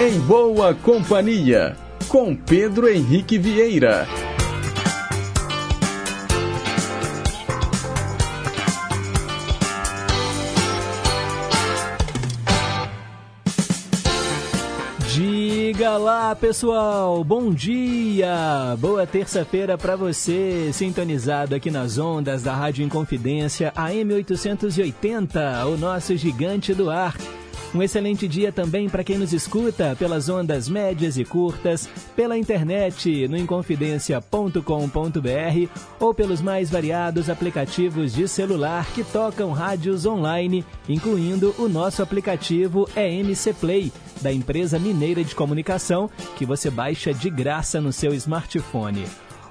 Em Boa Companhia, com Pedro Henrique Vieira. Diga lá, pessoal. Bom dia. Boa terça-feira para você, sintonizado aqui nas ondas da Rádio Inconfidência AM 880, o nosso gigante do ar. Um excelente dia também para quem nos escuta pelas ondas médias e curtas, pela internet no inconfidencia.com.br ou pelos mais variados aplicativos de celular que tocam rádios online, incluindo o nosso aplicativo EMC Play, da empresa mineira de comunicação, que você baixa de graça no seu smartphone.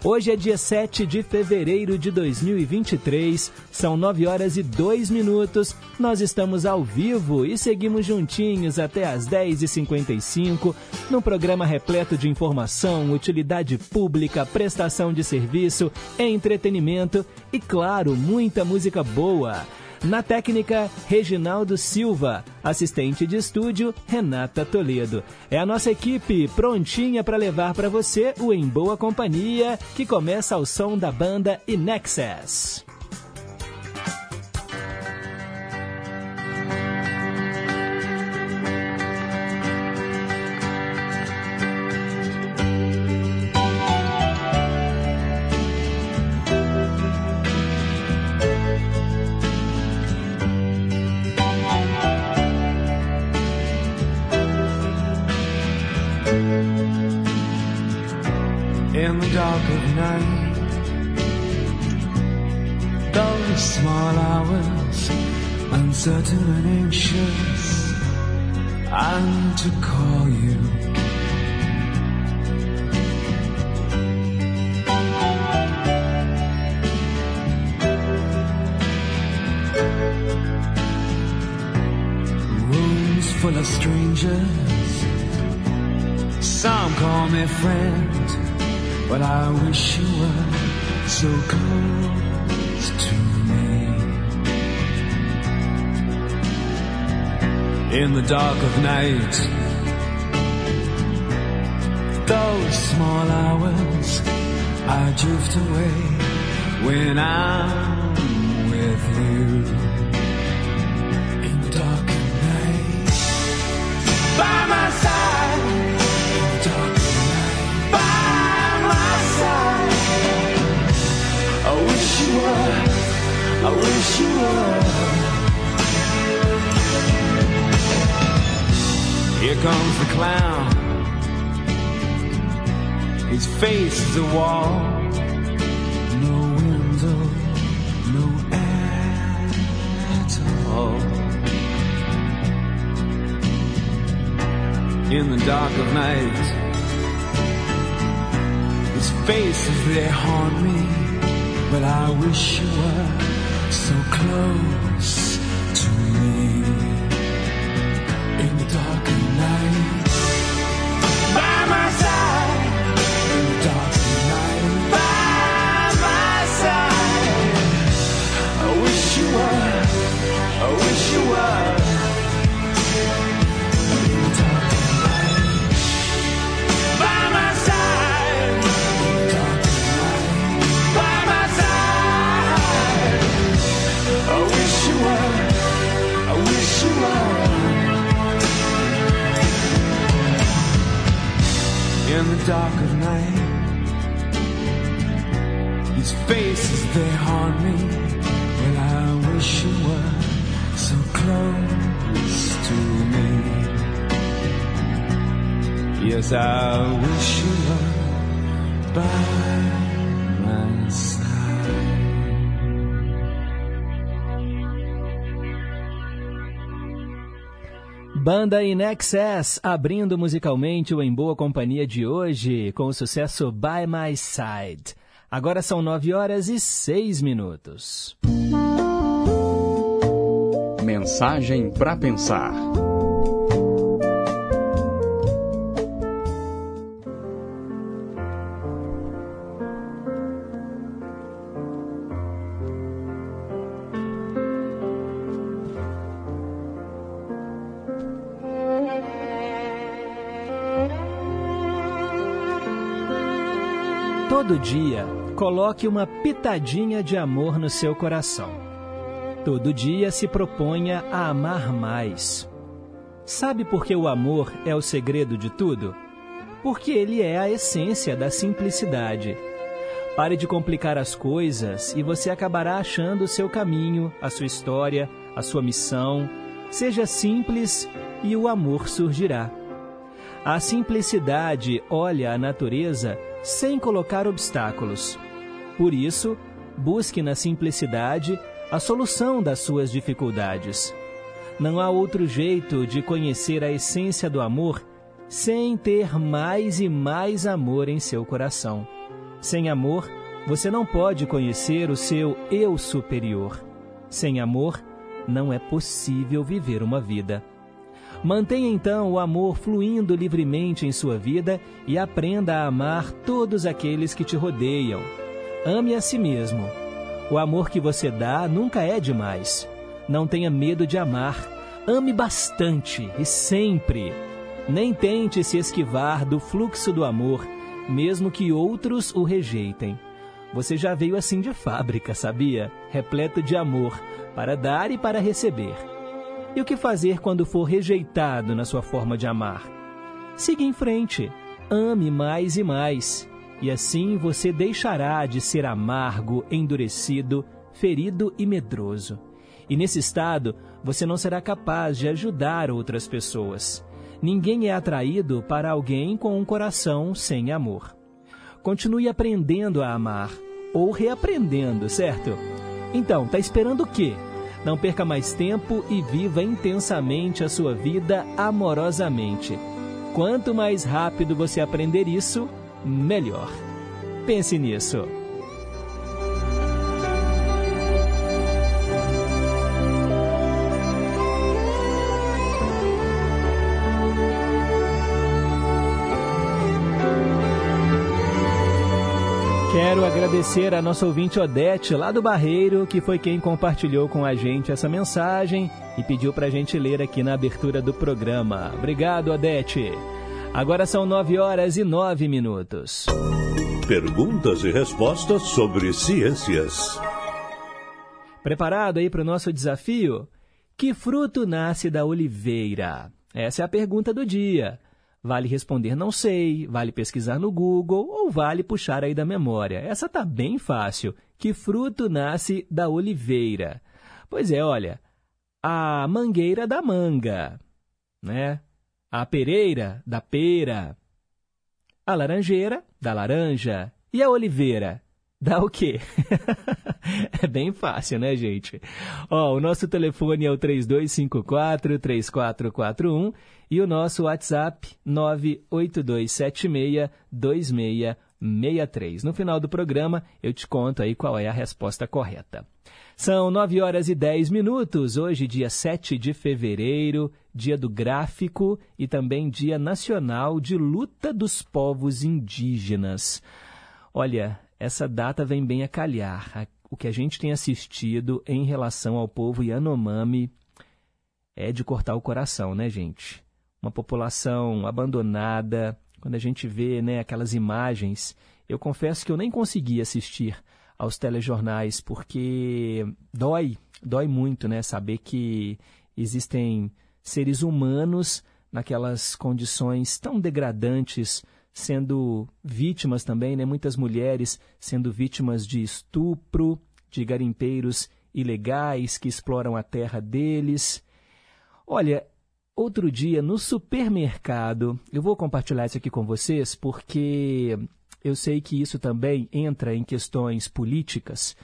Hoje é dia 7 de fevereiro de 2023, são 9 horas e 2 minutos. Nós estamos ao vivo e seguimos juntinhos até às 10h55, num programa repleto de informação, utilidade pública, prestação de serviço, entretenimento e, claro, muita música boa. Na técnica, Reginaldo Silva. Assistente de estúdio, Renata Toledo. É a nossa equipe prontinha para levar para você o Em Boa Companhia, que começa ao som da banda Inexcess. Uncertain and anxious, I need to call you. Rooms full of strangers, some call me friend. But I wish you were so close to In the dark of night, those small hours, I drift away when I'm with you. In dark of night, by my side. Dark of night, by my side. I wish you were. I wish you were. Here comes the clown. His face is a wall. No window, no air at all. In the dark of night, his face is there haunt me, but I wish you were so close Banda In Excess, abrindo musicalmente o Em Boa Companhia de hoje, com o sucesso By My Side. Agora são 9 horas e 6 minutos. Mensagem para pensar. Todo dia, coloque uma pitadinha de amor no seu coração. Todo dia se proponha a amar mais. Sabe por que o amor é o segredo de tudo? Porque ele é a essência da simplicidade. Pare de complicar as coisas e você acabará achando o seu caminho, a sua história, a sua missão. Seja simples e o amor surgirá. A simplicidade olha a natureza sem colocar obstáculos. Por isso, busque na simplicidade a solução das suas dificuldades. Não há outro jeito de conhecer a essência do amor sem ter mais e mais amor em seu coração. Sem amor, você não pode conhecer o seu eu superior. Sem amor, não é possível viver uma vida. Mantenha então o amor fluindo livremente em sua vida e aprenda a amar todos aqueles que te rodeiam. Ame a si mesmo. O amor que você dá nunca é demais. Não tenha medo de amar. Ame bastante e sempre. Nem tente se esquivar do fluxo do amor, mesmo que outros o rejeitem. Você já veio assim de fábrica, sabia? Repleto de amor, para dar e para receber. E o que fazer quando for rejeitado na sua forma de amar? Siga em frente, ame mais e mais, e assim você deixará de ser amargo, endurecido, ferido e medroso. E nesse estado, você não será capaz de ajudar outras pessoas. Ninguém é atraído para alguém com um coração sem amor. Continue aprendendo a amar, ou reaprendendo, certo? Então, tá esperando o quê? Não perca mais tempo e viva intensamente a sua vida amorosamente. Quanto mais rápido você aprender isso, melhor. Pense nisso. Quero agradecer a nossa ouvinte Odete, lá do Barreiro, que foi quem compartilhou com a gente essa mensagem e pediu para a gente ler aqui na abertura do programa. Obrigado, Odete. Agora são nove horas e nove minutos. Perguntas e respostas sobre ciências. Preparado aí para o nosso desafio? Que fruto nasce da oliveira? Essa é a pergunta do dia. Vale responder não sei, vale pesquisar no Google ou vale puxar aí da memória. Essa tá bem fácil. Que fruto nasce da oliveira? Pois é, olha, a mangueira da manga, né? A pereira da pera, a laranjeira da laranja e a oliveira Dá o quê? é bem fácil, né, gente? Ó, o nosso telefone é o 3254-3441 e o nosso WhatsApp 982762663. No final do programa, eu te conto aí qual é a resposta correta. São 9 horas e 10 minutos, hoje dia 7 de fevereiro, dia do gráfico e também dia nacional de luta dos povos indígenas. Olha, essa data vem bem a calhar. O que a gente tem assistido em relação ao povo Yanomami é de cortar o coração, né, gente? Uma população abandonada. Quando a gente vê né, aquelas imagens, eu confesso que eu nem consegui assistir aos telejornais, porque dói, dói muito, né? Saber que existem seres humanos naquelas condições tão degradantes sendo vítimas também, né, muitas mulheres sendo vítimas de estupro, de garimpeiros ilegais que exploram a terra deles. Olha, outro dia no supermercado, eu vou compartilhar isso aqui com vocês porque eu sei que isso também entra em questões políticas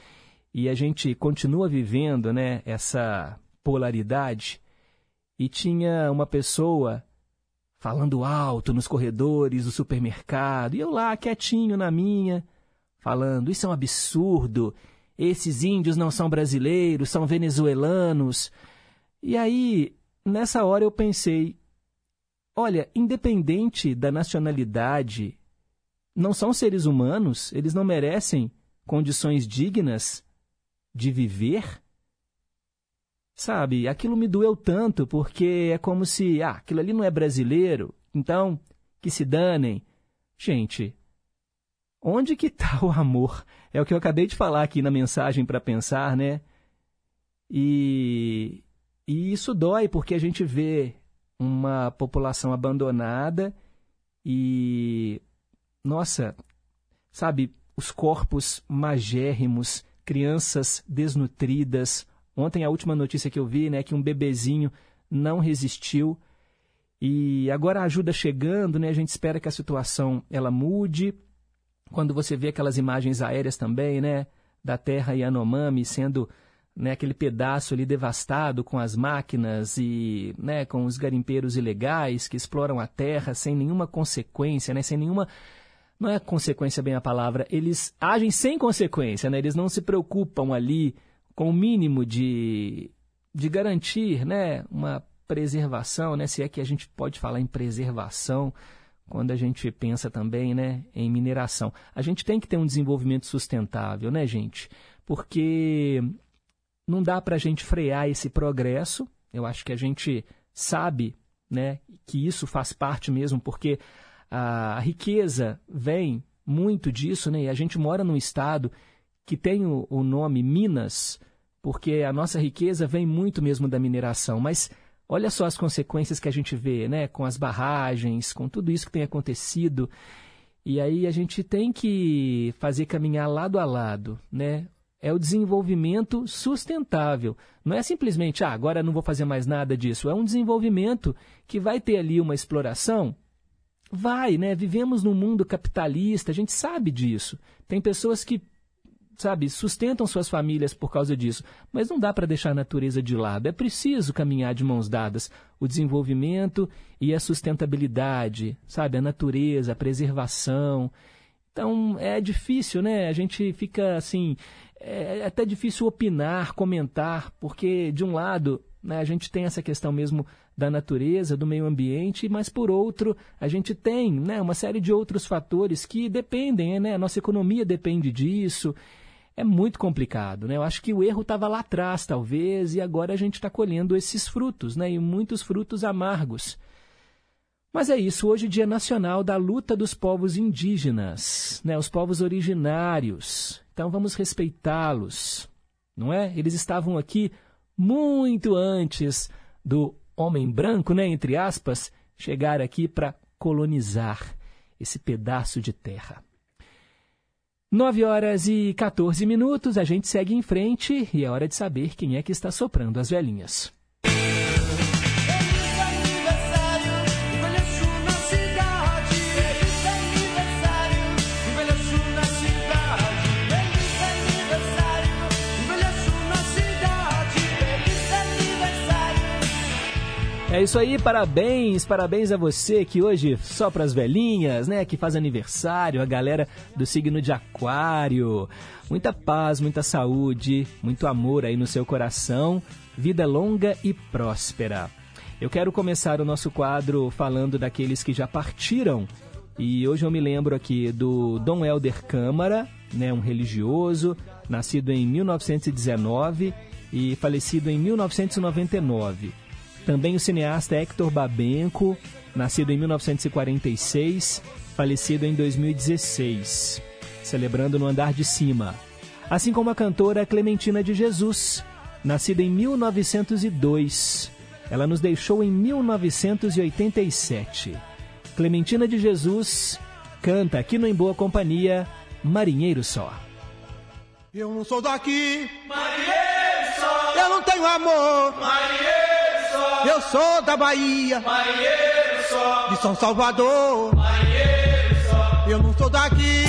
e a gente continua vivendo, né, essa polaridade. E tinha uma pessoa falando alto nos corredores do supermercado, e eu lá quietinho na minha, falando: Isso é um absurdo, esses índios não são brasileiros, são venezuelanos. E aí, nessa hora eu pensei: olha, independente da nacionalidade, não são seres humanos, eles não merecem condições dignas de viver? Sabe, aquilo me doeu tanto porque é como se, ah, aquilo ali não é brasileiro, então que se danem. Gente, onde que está o amor? É o que eu acabei de falar aqui na mensagem para pensar, né? E, e isso dói porque a gente vê uma população abandonada e, nossa, sabe, os corpos magérrimos, crianças desnutridas. Ontem a última notícia que eu vi, né, que um bebezinho não resistiu e agora a ajuda chegando, né, a gente espera que a situação ela mude. Quando você vê aquelas imagens aéreas também, né, da terra Yanomami sendo né, aquele pedaço ali devastado com as máquinas e né, com os garimpeiros ilegais que exploram a terra sem nenhuma consequência, né, sem nenhuma não é consequência bem a palavra, eles agem sem consequência, né? Eles não se preocupam ali com o mínimo de, de garantir, né, uma preservação, né, se é que a gente pode falar em preservação quando a gente pensa também, né, em mineração. A gente tem que ter um desenvolvimento sustentável, né, gente? Porque não dá para a gente frear esse progresso. Eu acho que a gente sabe, né, que isso faz parte mesmo, porque a riqueza vem muito disso, né? E a gente mora num estado que tem o, o nome Minas, porque a nossa riqueza vem muito mesmo da mineração. Mas olha só as consequências que a gente vê, né? Com as barragens, com tudo isso que tem acontecido. E aí a gente tem que fazer caminhar lado a lado, né? É o desenvolvimento sustentável. Não é simplesmente, ah, agora não vou fazer mais nada disso. É um desenvolvimento que vai ter ali uma exploração Vai, né? Vivemos num mundo capitalista, a gente sabe disso. Tem pessoas que, sabe, sustentam suas famílias por causa disso. Mas não dá para deixar a natureza de lado. É preciso caminhar de mãos dadas. O desenvolvimento e a sustentabilidade, sabe? A natureza, a preservação. Então é difícil, né? A gente fica assim. É até difícil opinar, comentar, porque, de um lado, né, a gente tem essa questão mesmo da natureza, do meio ambiente, mas por outro, a gente tem né, uma série de outros fatores que dependem, né? A nossa economia depende disso. É muito complicado, né? Eu acho que o erro estava lá atrás, talvez, e agora a gente está colhendo esses frutos, né? E muitos frutos amargos. Mas é isso, hoje é Dia Nacional da Luta dos Povos Indígenas, né? Os povos originários. Então vamos respeitá-los, não é? Eles estavam aqui muito antes do homem branco, né, entre aspas, chegar aqui para colonizar esse pedaço de terra. 9 horas e 14 minutos, a gente segue em frente e é hora de saber quem é que está soprando as velhinhas. É isso aí, parabéns, parabéns a você que hoje só para as velhinhas, né, que faz aniversário, a galera do signo de Aquário. Muita paz, muita saúde, muito amor aí no seu coração, vida longa e próspera. Eu quero começar o nosso quadro falando daqueles que já partiram. E hoje eu me lembro aqui do Dom Helder Câmara, né, um religioso, nascido em 1919 e falecido em 1999. Também o cineasta Hector Babenco, nascido em 1946, falecido em 2016, celebrando no andar de cima. Assim como a cantora Clementina de Jesus, nascida em 1902. Ela nos deixou em 1987. Clementina de Jesus canta aqui no Em Boa Companhia, Marinheiro Só. Eu não sou daqui, Marinheiro só, eu não tenho amor. marinheiro Eu sou da Bahia, só, de São Salvador. só, Eu não sou daqui,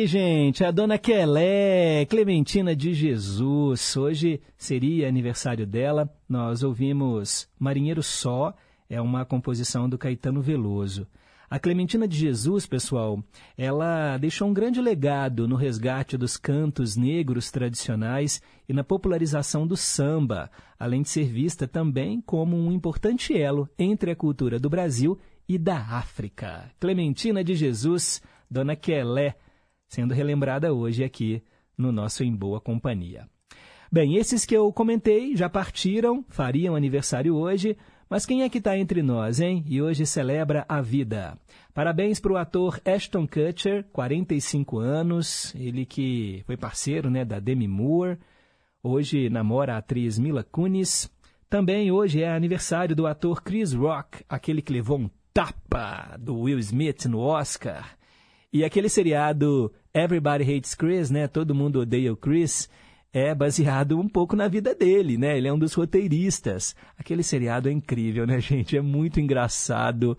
aí, gente, a dona Quelé, Clementina de Jesus. Hoje seria aniversário dela. Nós ouvimos Marinheiro Só, é uma composição do Caetano Veloso. A Clementina de Jesus, pessoal, ela deixou um grande legado no resgate dos cantos negros tradicionais e na popularização do samba, além de ser vista também como um importante elo entre a cultura do Brasil e da África. Clementina de Jesus, Dona Quelé, sendo relembrada hoje aqui no nosso Em Boa Companhia. Bem, esses que eu comentei já partiram, fariam aniversário hoje, mas quem é que está entre nós, hein? E hoje celebra a vida. Parabéns para o ator Ashton Kutcher, 45 anos, ele que foi parceiro né, da Demi Moore, hoje namora a atriz Mila Kunis. Também hoje é aniversário do ator Chris Rock, aquele que levou um tapa do Will Smith no Oscar. E aquele seriado Everybody Hates Chris, né? Todo mundo odeia o Chris, é baseado um pouco na vida dele, né? Ele é um dos roteiristas. Aquele seriado é incrível, né, gente? É muito engraçado.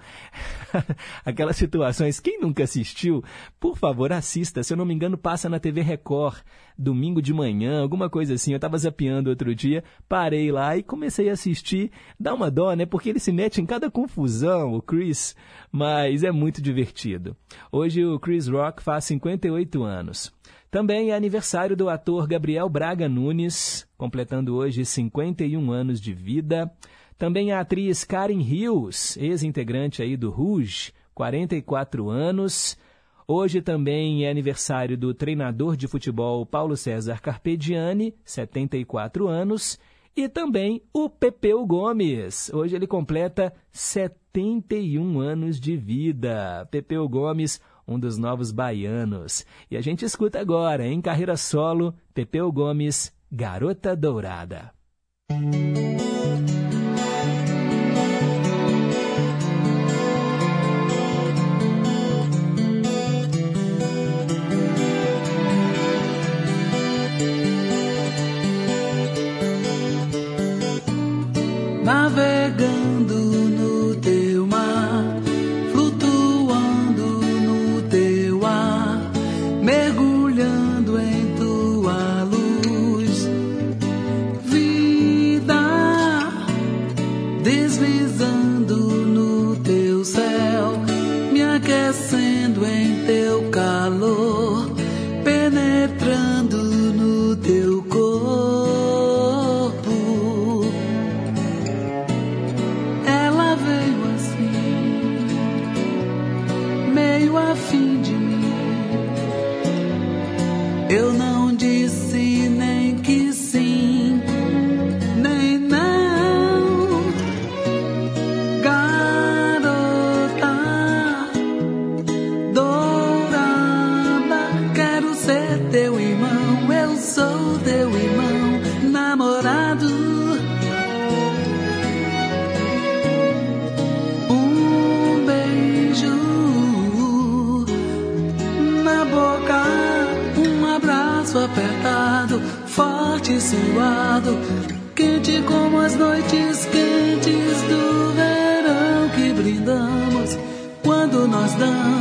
Aquelas situações. Quem nunca assistiu, por favor, assista. Se eu não me engano, passa na TV Record, domingo de manhã, alguma coisa assim. Eu estava zapeando outro dia, parei lá e comecei a assistir. Dá uma dó, né? Porque ele se mete em cada confusão, o Chris, mas é muito divertido. Hoje o Chris Rock faz 58 anos. Também é aniversário do ator Gabriel Braga Nunes, completando hoje 51 anos de vida. Também a atriz Karen Hills, ex-integrante aí do Rouge, 44 anos. Hoje também é aniversário do treinador de futebol Paulo César Carpegiani, 74 anos. E também o Pepeu Gomes. Hoje ele completa 71 anos de vida. Pepeu Gomes, um dos novos baianos. E a gente escuta agora, em carreira solo, Pepeu Gomes, Garota Dourada. Suado, quente como as noites quentes do verão que brindamos quando nós damos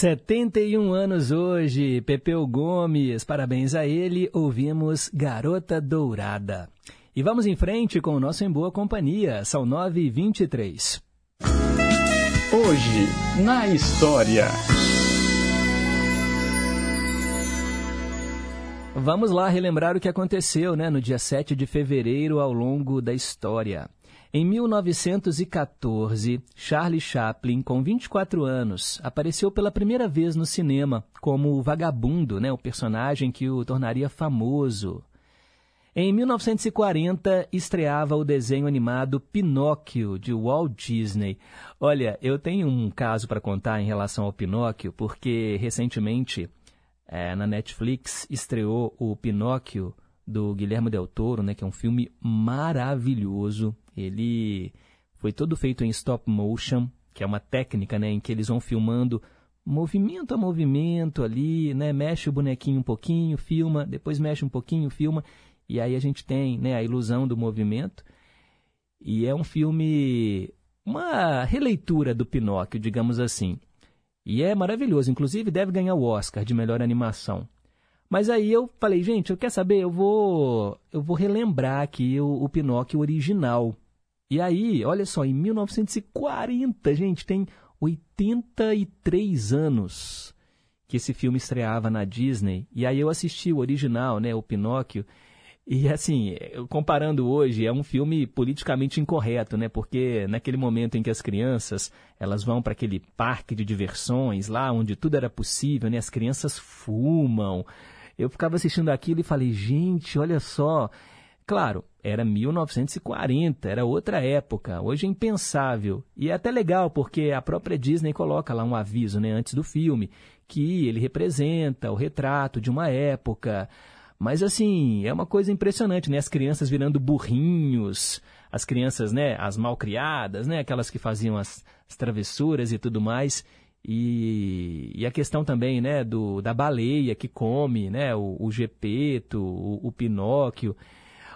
71 anos hoje, Pepeu Gomes, parabéns a ele, ouvimos Garota Dourada. E vamos em frente com o nosso Em Boa Companhia, são 9h23. Hoje, na História. Vamos lá relembrar o que aconteceu né, no dia 7 de fevereiro ao longo da história. Em 1914, Charlie Chaplin, com 24 anos, apareceu pela primeira vez no cinema como o vagabundo, né, o personagem que o tornaria famoso. Em 1940, estreava o desenho animado Pinóquio, de Walt Disney. Olha, eu tenho um caso para contar em relação ao Pinóquio, porque recentemente é, na Netflix estreou o Pinóquio do Guilherme Del Toro, né, que é um filme maravilhoso. Ele foi todo feito em stop motion, que é uma técnica né, em que eles vão filmando movimento a movimento ali, né, mexe o bonequinho um pouquinho, filma, depois mexe um pouquinho, filma, e aí a gente tem né, a ilusão do movimento. E é um filme, uma releitura do Pinóquio, digamos assim. E é maravilhoso, inclusive deve ganhar o Oscar de melhor animação. Mas aí eu falei, gente, eu quer saber, eu vou eu vou relembrar aqui o, o Pinóquio original. E aí, olha só, em 1940, gente, tem 83 anos que esse filme estreava na Disney. E aí eu assisti o original, né, o Pinóquio. E assim, comparando hoje, é um filme politicamente incorreto, né? Porque naquele momento em que as crianças, elas vão para aquele parque de diversões, lá onde tudo era possível, né? As crianças fumam. Eu ficava assistindo aquilo e falei, gente, olha só. Claro, era 1940, era outra época. Hoje é impensável. E é até legal, porque a própria Disney coloca lá um aviso, né, antes do filme, que ele representa o retrato de uma época. Mas assim, é uma coisa impressionante, né? As crianças virando burrinhos, as crianças, né, as malcriadas, né, aquelas que faziam as, as travessuras e tudo mais. E, e, a questão também, né, do, da baleia que come, né, o, o Gepeto, o, o Pinóquio.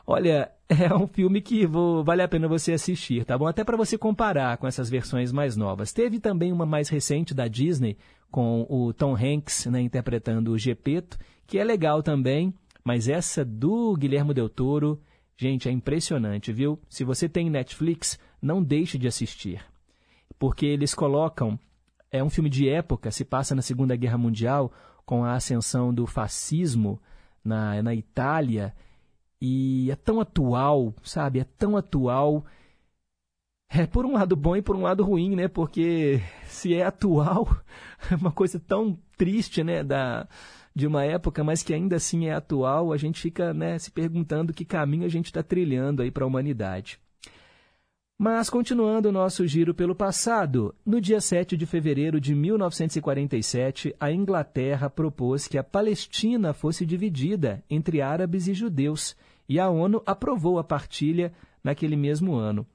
Olha, é um filme que vou, vale a pena você assistir, tá bom? Até para você comparar com essas versões mais novas. Teve também uma mais recente da Disney, com o Tom Hanks né, interpretando o Gepeto, que é legal também. Mas essa do Guilherme Del Toro, gente, é impressionante, viu? Se você tem Netflix, não deixe de assistir. Porque eles colocam. É um filme de época, se passa na Segunda Guerra Mundial, com a ascensão do fascismo na, na Itália. E é tão atual, sabe? É tão atual. É por um lado bom e por um lado ruim, né? Porque se é atual, é uma coisa tão triste, né? Da, de uma época, mas que ainda assim é atual, a gente fica né, se perguntando que caminho a gente está trilhando aí para a humanidade. Mas, continuando o nosso giro pelo passado, no dia 7 de fevereiro de 1947, a Inglaterra propôs que a Palestina fosse dividida entre árabes e judeus, e a ONU aprovou a partilha naquele mesmo ano.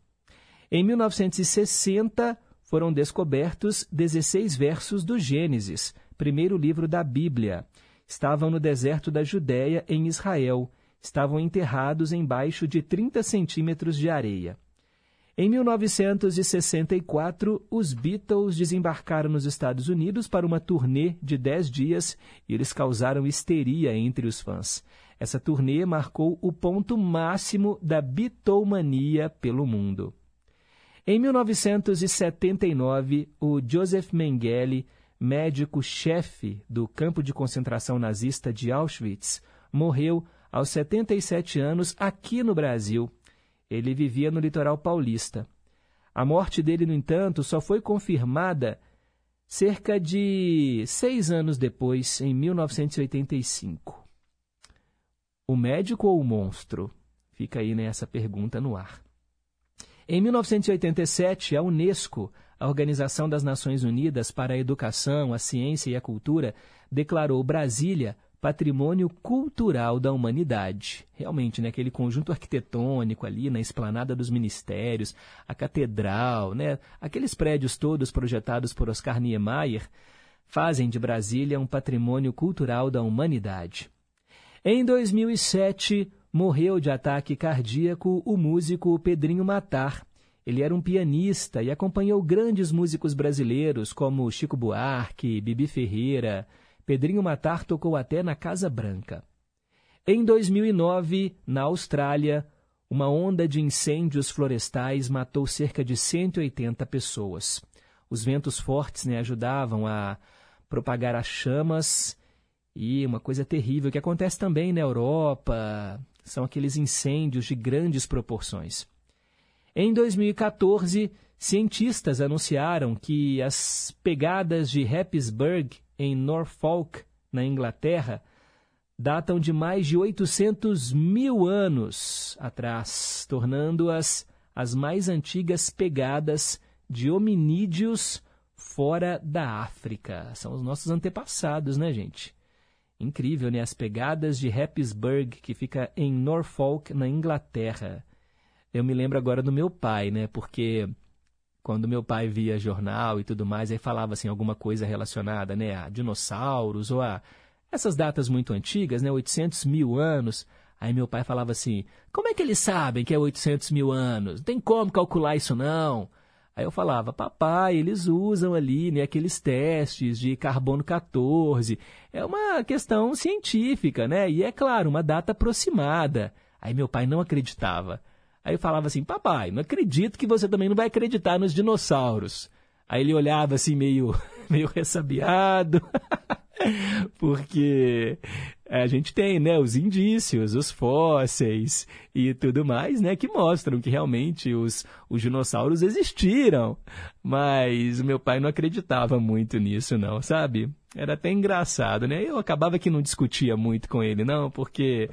Em 1960, foram descobertos 16 versos do Gênesis, primeiro livro da Bíblia. Estavam no deserto da Judéia, em Israel. Estavam enterrados embaixo de 30 centímetros de areia. Em 1964, os Beatles desembarcaram nos Estados Unidos para uma turnê de 10 dias e eles causaram histeria entre os fãs. Essa turnê marcou o ponto máximo da bitomania pelo mundo. Em 1979, o Joseph Mengele, médico-chefe do campo de concentração nazista de Auschwitz, morreu aos 77 anos aqui no Brasil. Ele vivia no litoral paulista. A morte dele, no entanto, só foi confirmada cerca de seis anos depois, em 1985. O médico ou o monstro? Fica aí nessa pergunta no ar. Em 1987, a Unesco, a Organização das Nações Unidas para a Educação, a Ciência e a Cultura, declarou Brasília Patrimônio Cultural da Humanidade. Realmente, né, aquele conjunto arquitetônico ali na esplanada dos ministérios, a catedral, né, aqueles prédios todos projetados por Oscar Niemeyer, fazem de Brasília um patrimônio cultural da humanidade. Em 2007, morreu de ataque cardíaco o músico Pedrinho Matar. Ele era um pianista e acompanhou grandes músicos brasileiros como Chico Buarque, Bibi Ferreira, Pedrinho Matar tocou até na Casa Branca. Em 2009, na Austrália, uma onda de incêndios florestais matou cerca de 180 pessoas. Os ventos fortes né, ajudavam a propagar as chamas e uma coisa terrível que acontece também na Europa são aqueles incêndios de grandes proporções. Em 2014, cientistas anunciaram que as pegadas de Happisburgh em Norfolk, na Inglaterra, datam de mais de 800 mil anos atrás, tornando-as as mais antigas pegadas de hominídeos fora da África. São os nossos antepassados, né, gente? Incrível, né? As pegadas de Happisburgh, que fica em Norfolk, na Inglaterra. Eu me lembro agora do meu pai, né? Porque quando meu pai via jornal e tudo mais, aí falava assim alguma coisa relacionada, né, a dinossauros ou a essas datas muito antigas, né, 800 mil anos. Aí meu pai falava assim, como é que eles sabem que é 800 mil anos? Não tem como calcular isso não. Aí eu falava, papai, eles usam ali né, aqueles testes de carbono 14. É uma questão científica, né? E é claro, uma data aproximada. Aí meu pai não acreditava. Aí eu falava assim, papai, não acredito que você também não vai acreditar nos dinossauros. Aí ele olhava assim meio, meio ressabiado, porque a gente tem, né, os indícios, os fósseis e tudo mais, né, que mostram que realmente os, os dinossauros existiram. Mas o meu pai não acreditava muito nisso, não, sabe? Era até engraçado, né? Eu acabava que não discutia muito com ele, não, porque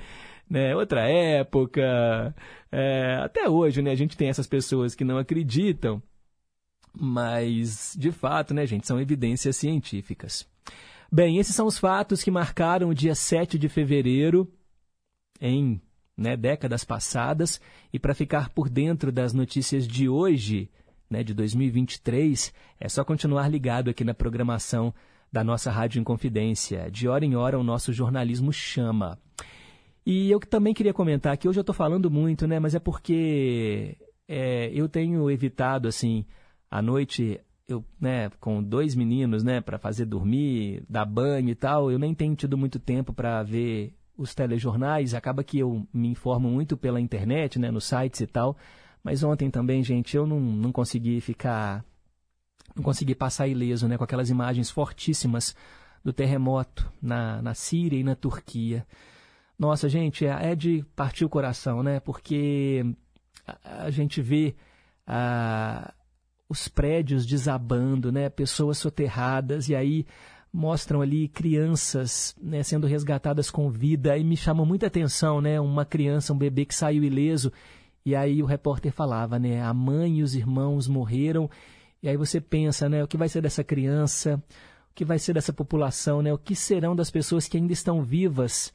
né? Outra época. É, até hoje, né? A gente tem essas pessoas que não acreditam, mas de fato, né, gente, são evidências científicas. Bem, esses são os fatos que marcaram o dia 7 de fevereiro em né, décadas passadas. E para ficar por dentro das notícias de hoje, né, de 2023, é só continuar ligado aqui na programação da nossa Rádio Inconfidência. De hora em hora, o nosso jornalismo chama. E eu também queria comentar que hoje eu estou falando muito, né? Mas é porque é, eu tenho evitado, assim, à noite, eu, né, com dois meninos, né, para fazer dormir, dar banho e tal, eu nem tenho tido muito tempo para ver os telejornais. Acaba que eu me informo muito pela internet, né, nos sites e tal. Mas ontem também, gente, eu não, não consegui ficar. Não consegui passar ileso, né, com aquelas imagens fortíssimas do terremoto na, na Síria e na Turquia. Nossa, gente, é, é de partir o coração, né? Porque a, gente vê a, os prédios desabando, né? Pessoas soterradas e aí mostram ali crianças né, sendo resgatadas com vida e me chamou muita atenção, né? Uma criança, um bebê que saiu ileso e aí o repórter falava, né? A mãe e os irmãos morreram e aí você pensa, né? O que vai ser dessa criança? O que vai ser dessa população, né? O que serão das pessoas que ainda estão vivas?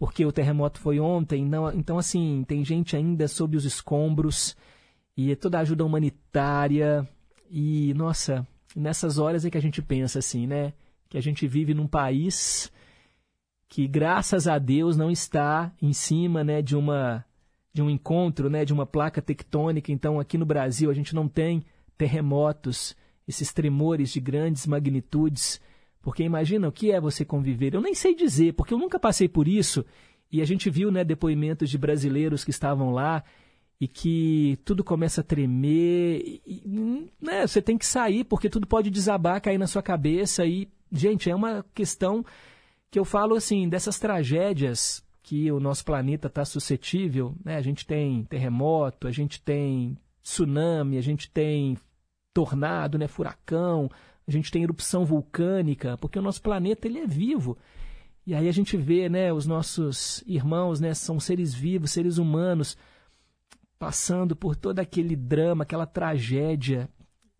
Porque o terremoto foi ontem. Não, então, assim, tem gente ainda sob os escombros e toda a ajuda humanitária. E, nossa, nessas horas é que a gente pensa assim, né? Que a gente vive num país que, graças a Deus, não está em cima né, de, uma, de um encontro, né, de uma placa tectônica. Então, aqui no Brasil, a gente não tem terremotos, esses tremores de grandes magnitudes. Porque imagina o que é você conviver. Eu nem sei dizer, porque eu nunca passei por isso. E a gente viu né, depoimentos de brasileiros que estavam lá e que tudo começa a tremer. E, né, você tem que sair, porque tudo pode desabar, cair na sua cabeça. E, gente, é uma questão que eu falo assim, dessas tragédias que o nosso planeta está suscetível. Né? A gente tem terremoto, a gente tem tsunami, a gente tem tornado, né, furacão, a gente tem erupção vulcânica, porque o nosso planeta ele é vivo. E aí a gente vê, né, os nossos irmãos, né, são seres vivos, seres humanos, passando por todo aquele drama, aquela tragédia,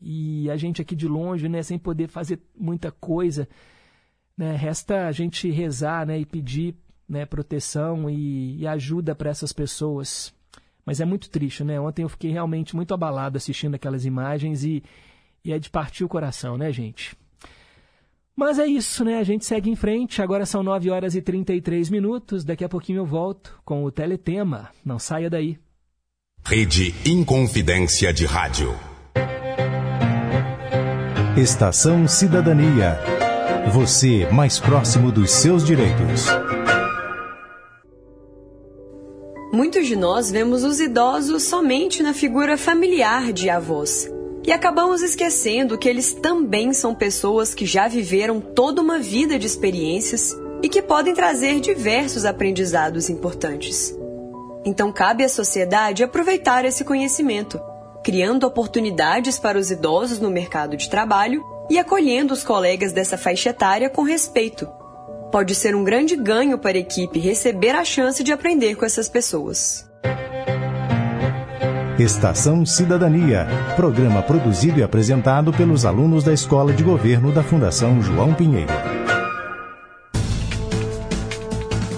e a gente aqui de longe, né, sem poder fazer muita coisa, né, resta a gente rezar, né, e pedir, né, proteção e, e ajuda para essas pessoas. Mas é muito triste, né? Ontem eu fiquei realmente muito abalado assistindo aquelas imagens e, e é de partir o coração, né, gente? Mas é isso, né? A gente segue em frente. Agora são 9 horas e 33 minutos. Daqui a pouquinho eu volto com o Teletema. Não saia daí. Rede Inconfidência de Rádio. Estação Cidadania. Você mais próximo dos seus direitos. Muitos de nós vemos os idosos somente na figura familiar de avós. E acabamos esquecendo que eles também são pessoas que já viveram toda uma vida de experiências e que podem trazer diversos aprendizados importantes. Então cabe à sociedade aproveitar esse conhecimento, criando oportunidades para os idosos no mercado de trabalho e acolhendo os colegas dessa faixa etária com respeito. Pode ser um grande ganho para a equipe receber a chance de aprender com essas pessoas. Estação Cidadania, programa produzido e apresentado pelos alunos da Escola de Governo da Fundação João Pinheiro.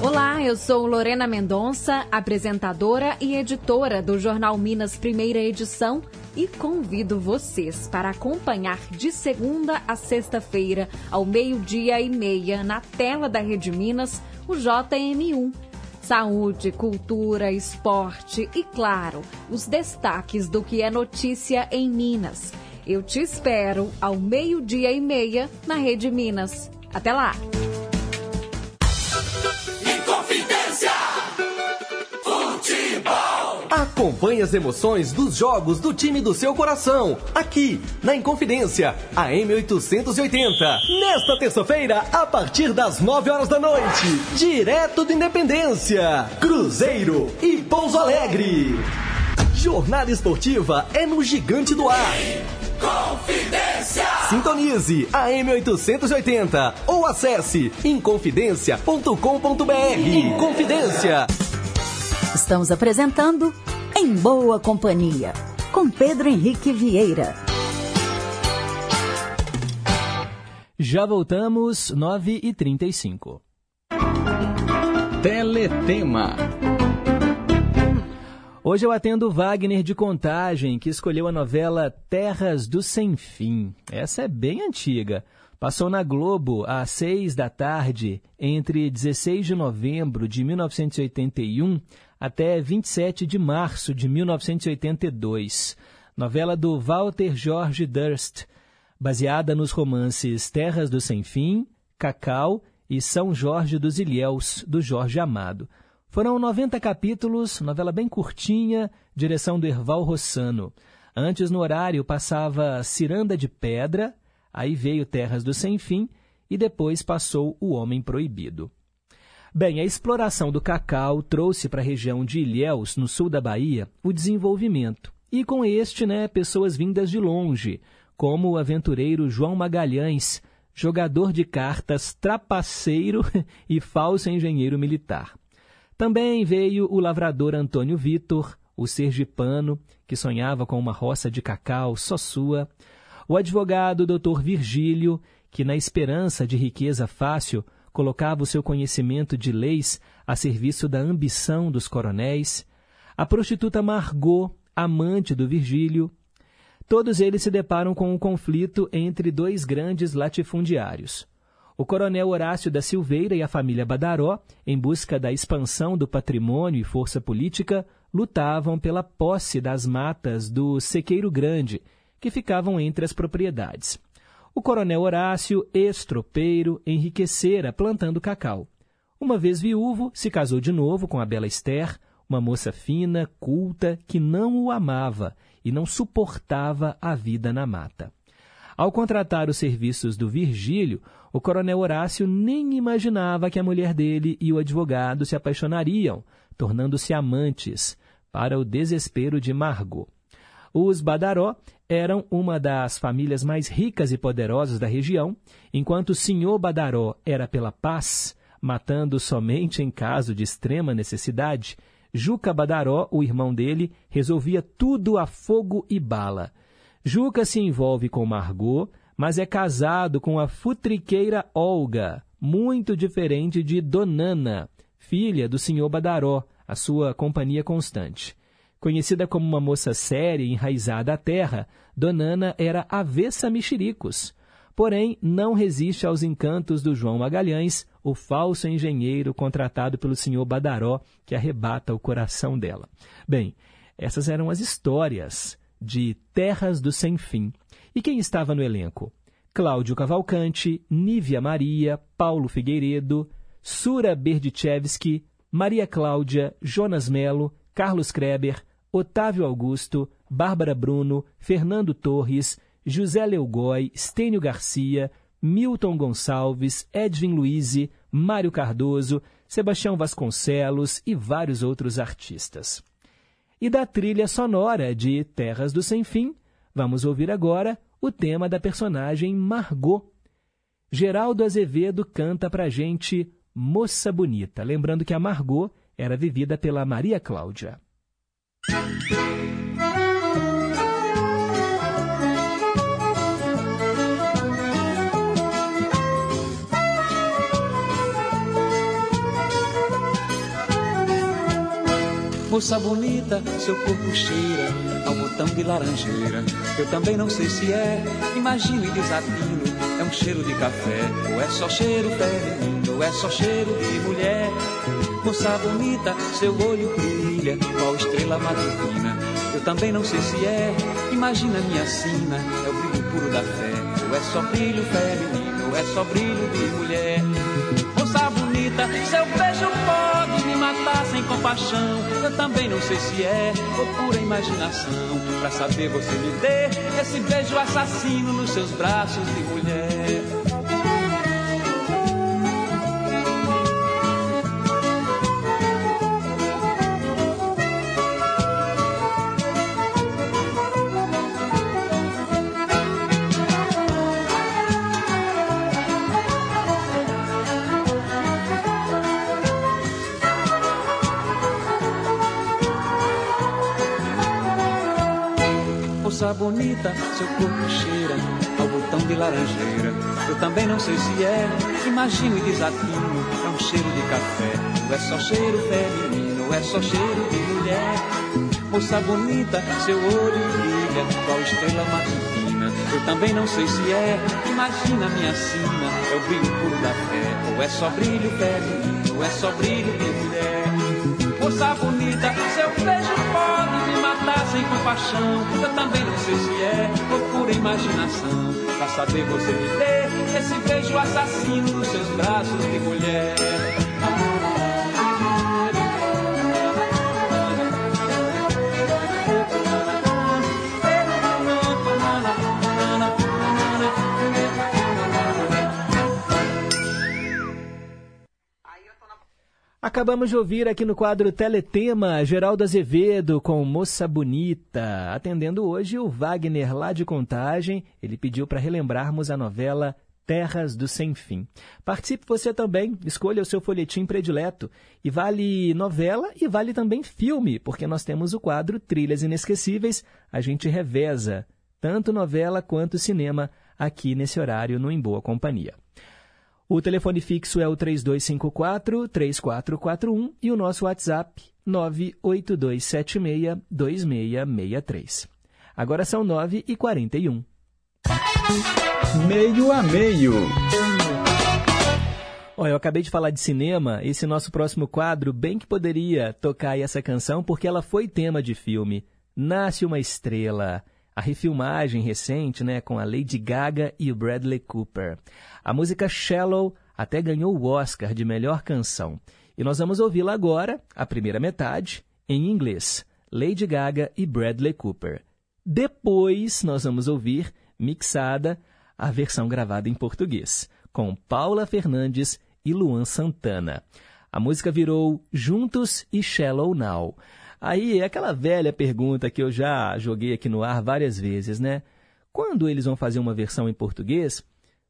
Olá, eu sou Lorena Mendonça, apresentadora e editora do Jornal Minas Primeira Edição e convido vocês para acompanhar de segunda a sexta-feira, ao meio-dia e meia, na tela da Rede Minas, o JM1 saúde, cultura, esporte e, claro, os destaques do que é notícia em Minas. Eu te espero ao meio-dia e meia na Rede Minas. Até lá! Acompanhe as emoções dos jogos do time do seu coração, aqui na Inconfidência, a M880. Nesta terça-feira, a partir das 9 horas da noite, direto do Independência, Cruzeiro e Pouso Alegre. Jornada esportiva é no Gigante do Ar. Confidência. Sintonize a M880 ou acesse inconfidencia.com.br. Inconfidência. Estamos apresentando Em Boa Companhia, com Pedro Henrique Vieira. Já voltamos, 9 e 35 Teletema. Hoje eu atendo Wagner de Contagem, que escolheu a novela Terras do Sem Fim. Essa é bem antiga. Passou na Globo às seis da tarde, entre 16 de novembro de 1981 até 27 de março de 1982. Novela do Walter George Durst, baseada nos romances Terras do Sem Fim, Cacau e São Jorge dos Ilhéus, do Jorge Amado. Foram 90 capítulos, novela bem curtinha, direção do Erval Rossano. Antes, no horário, passava Ciranda de Pedra, aí veio Terras do Sem Fim e depois passou O Homem Proibido. Bem, a exploração do cacau trouxe para a região de Ilhéus, no sul da Bahia, o desenvolvimento. E com este, né, pessoas vindas de longe, como o aventureiro João Magalhães, jogador de cartas, trapaceiro e falso engenheiro militar. Também veio o lavrador Antônio Vitor, o sergipano, que sonhava com uma roça de cacau só sua, o advogado Dr. Virgílio, que na esperança de riqueza fácil colocava o seu conhecimento de leis a serviço da ambição dos coronéis, a prostituta Margot, amante do Virgílio. Todos eles se deparam com um conflito entre dois grandes latifundiários. O coronel Horácio da Silveira e a família Badaró, em busca da expansão do patrimônio e força política, lutavam pela posse das matas do Sequeiro Grande, que ficavam entre as propriedades. O coronel Horácio, ex-tropeiro, enriquecera plantando cacau. Uma vez viúvo, se casou de novo com a bela Esther, uma moça fina, culta, que não o amava e não suportava a vida na mata. Ao contratar os serviços do Virgílio, o coronel Horácio nem imaginava que a mulher dele e o advogado se apaixonariam, tornando-se amantes, para o desespero de Margot. Os Badaró eram uma das famílias mais ricas e poderosas da região, enquanto o senhor Badaró era pela paz, matando somente em caso de extrema necessidade, Juca Badaró, o irmão dele, resolvia tudo a fogo e bala. Juca se envolve com Margot, mas é casado com a futriqueira Olga, muito diferente de Donana, filha do senhor Badaró, a sua companhia constante. Conhecida como uma moça séria e enraizada à terra, Donana era avessa a mexericos. Porém, não resiste aos encantos do João Magalhães, o falso engenheiro contratado pelo senhor Badaró, que arrebata o coração dela. Bem, essas eram as histórias de Terras do Sem Fim. E quem estava no elenco? Cláudio Cavalcante, Nívia Maria, Paulo Figueiredo, Sura Berdichevski, Maria Cláudia, Jonas Melo, Carlos Kreber, Otávio Augusto, Bárbara Bruno, Fernando Torres, José Leugói, Stênio Garcia, Milton Gonçalves, Edwin Luiz, Mário Cardoso, Sebastião Vasconcelos e vários outros artistas. E da trilha sonora de Terras do Sem Fim, vamos ouvir agora o tema da personagem Margot. Geraldo Azevedo canta pra gente Moça Bonita, lembrando que a Margot era vivida pela Maria Cláudia. Moça bonita, seu corpo cheira ao botão de laranjeira. Eu também não sei se é, imagino e desatino. É um cheiro de café, ou é só cheiro feminino, ou é só cheiro de mulher. Moça bonita, seu olho brilha, qual estrela matutina. Eu também não sei se é, imagina minha sina, é o brilho puro da fé. Ou é só brilho feminino, ou é só brilho de mulher. Moça bonita, seu beijo pode me matar sem compaixão. Eu também não sei se é ou pura imaginação. Pra saber você me dê esse beijo assassino nos seus braços de mulher. Bonita, seu corpo cheira ao botão de laranjeira. Eu também não sei se é, imagino e desatino. É um cheiro de café, ou é só cheiro feminino, ou é só cheiro de mulher. Moça bonita, seu olho brilha, qual estrela matutina. Eu também não sei se é, imagina minha sina. É o brilho puro da fé, ou é só brilho feminino, ou é só brilho de mulher. Moça bonita, sem compaixão. Eu também não sei se é ou pura imaginação. Pra saber você me dê esse beijo assassino nos seus braços de mulher. Acabamos de ouvir aqui no quadro Teletema Geraldo Azevedo com Moça Bonita. Atendendo hoje o Wagner lá de Contagem, ele pediu para relembrarmos a novela Terras do Sem Fim. Participe você também, escolha o seu folhetim predileto. E vale novela e vale também filme, porque nós temos o quadro Trilhas Inesquecíveis. A gente reveza tanto novela quanto cinema aqui nesse horário no Em Boa Companhia. O telefone fixo é o 3254-3441 e o nosso WhatsApp 982762663. Agora são 9 e 41. Meio a meio. Olha, eu acabei de falar de cinema, esse nosso próximo quadro bem que poderia tocar essa canção porque ela foi tema de filme. Nasce uma Estrela, a refilmagem recente, né, com a Lady Gaga e o Bradley Cooper. A música Shallow até ganhou o Oscar de melhor canção. E nós vamos ouvi-la agora, a primeira metade, em inglês. Lady Gaga e Bradley Cooper. Depois nós vamos ouvir, mixada, a versão gravada em português, com Paula Fernandes e Luan Santana. A música virou Juntos e Shallow Now. Aí aquela velha pergunta que eu já joguei aqui no ar várias vezes, né? Quando eles vão fazer uma versão em português,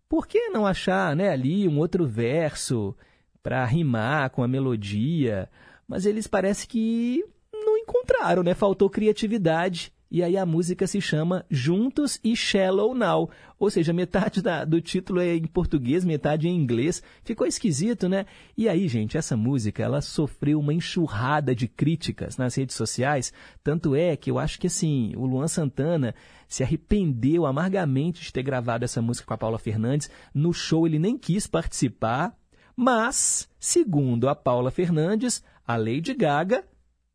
por que não achar né, ali um outro verso para rimar com a melodia? Mas eles parece que não encontraram, né? Faltou criatividade. E aí a música se chama Juntos e Shallow Now. Ou seja, metade da, do título é em português, metade em inglês. Ficou esquisito, né? E aí, gente, essa música, ela sofreu uma enxurrada de críticas nas redes sociais. Tanto é que eu acho que, assim, o Luan Santana se arrependeu amargamente de ter gravado essa música com a Paula Fernandes. No show ele nem quis participar. Mas, segundo a Paula Fernandes, a Lady Gaga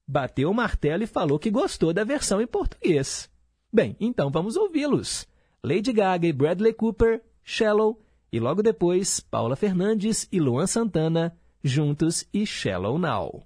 bateu o martelo e falou que gostou da versão em português. Bem, então vamos ouvi-los. Lady Gaga e Bradley Cooper, Shallow, e logo depois Paula Fernandes e Luan Santana, juntos e Shallow Now.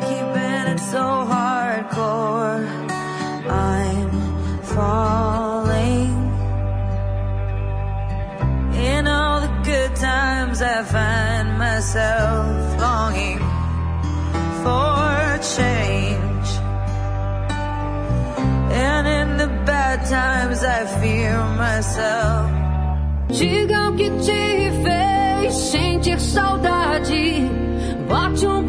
Keeping it so hardcore? I'm falling. In all the good times, I find myself longing for change. And in the bad times, I fear myself. Diga o que te fez sentir saudade. Bote um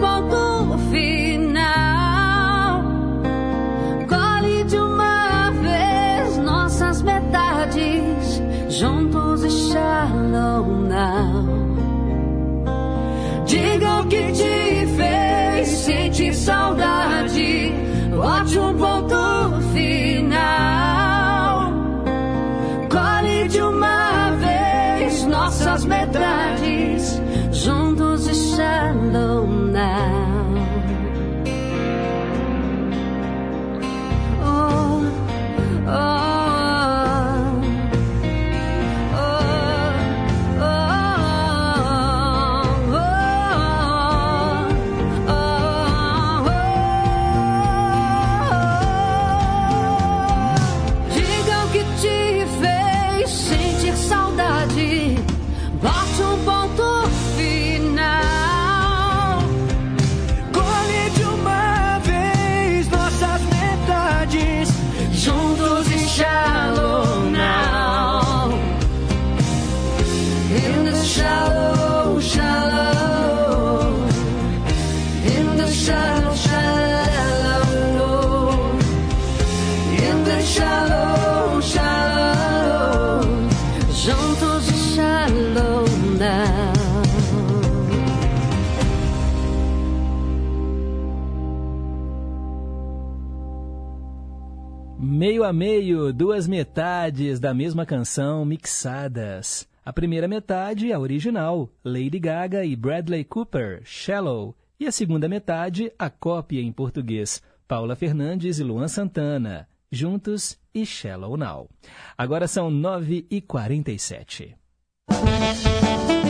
a meio, duas metades da mesma canção mixadas. A primeira metade, a original, Lady Gaga e Bradley Cooper, Shallow. E a segunda metade, a cópia em português, Paula Fernandes e Luan Santana, juntos e Shallow Now. Agora são 9h47.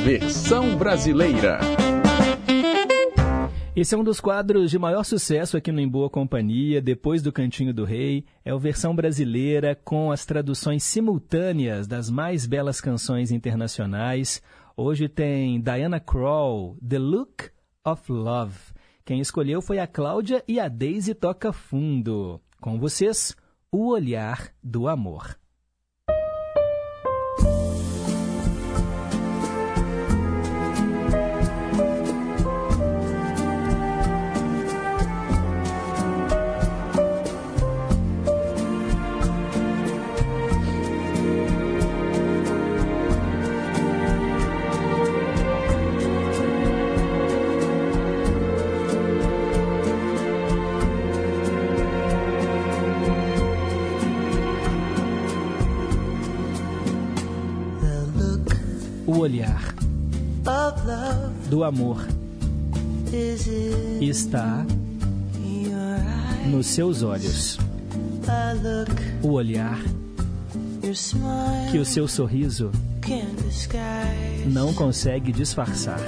Versão brasileira. Esse é um dos quadros de maior sucesso aqui no Em Boa Companhia, depois do Cantinho do Rei. É o versão brasileira com as traduções simultâneas das mais belas canções internacionais. Hoje tem Diana Krall, The Look of Love. Quem escolheu foi a Cláudia e a Daisy Toca Fundo. Com vocês, O Olhar do Amor. O olhar do amor está nos seus olhos. O olhar que o seu sorriso não consegue disfarçar.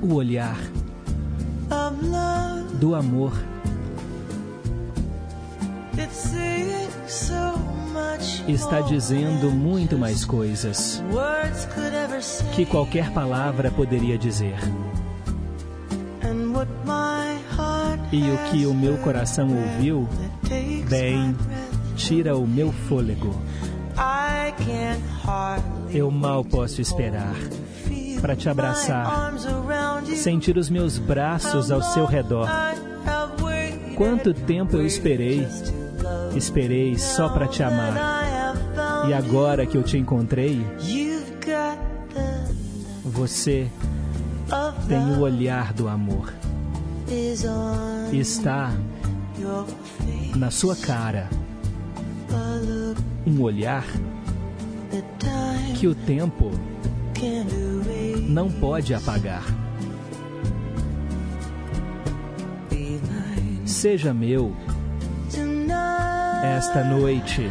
O olhar do amor está dizendo muito mais coisas que qualquer palavra poderia dizer. E o que o meu coração ouviu, bem, tira o meu fôlego. Eu mal posso esperar para te abraçar, sentir os meus braços ao seu redor. Quanto tempo eu esperei, esperei só para te amar. E agora que eu te encontrei, você tem o olhar do amor. Está na sua cara um olhar que o tempo não pode apagar. Seja meu esta noite.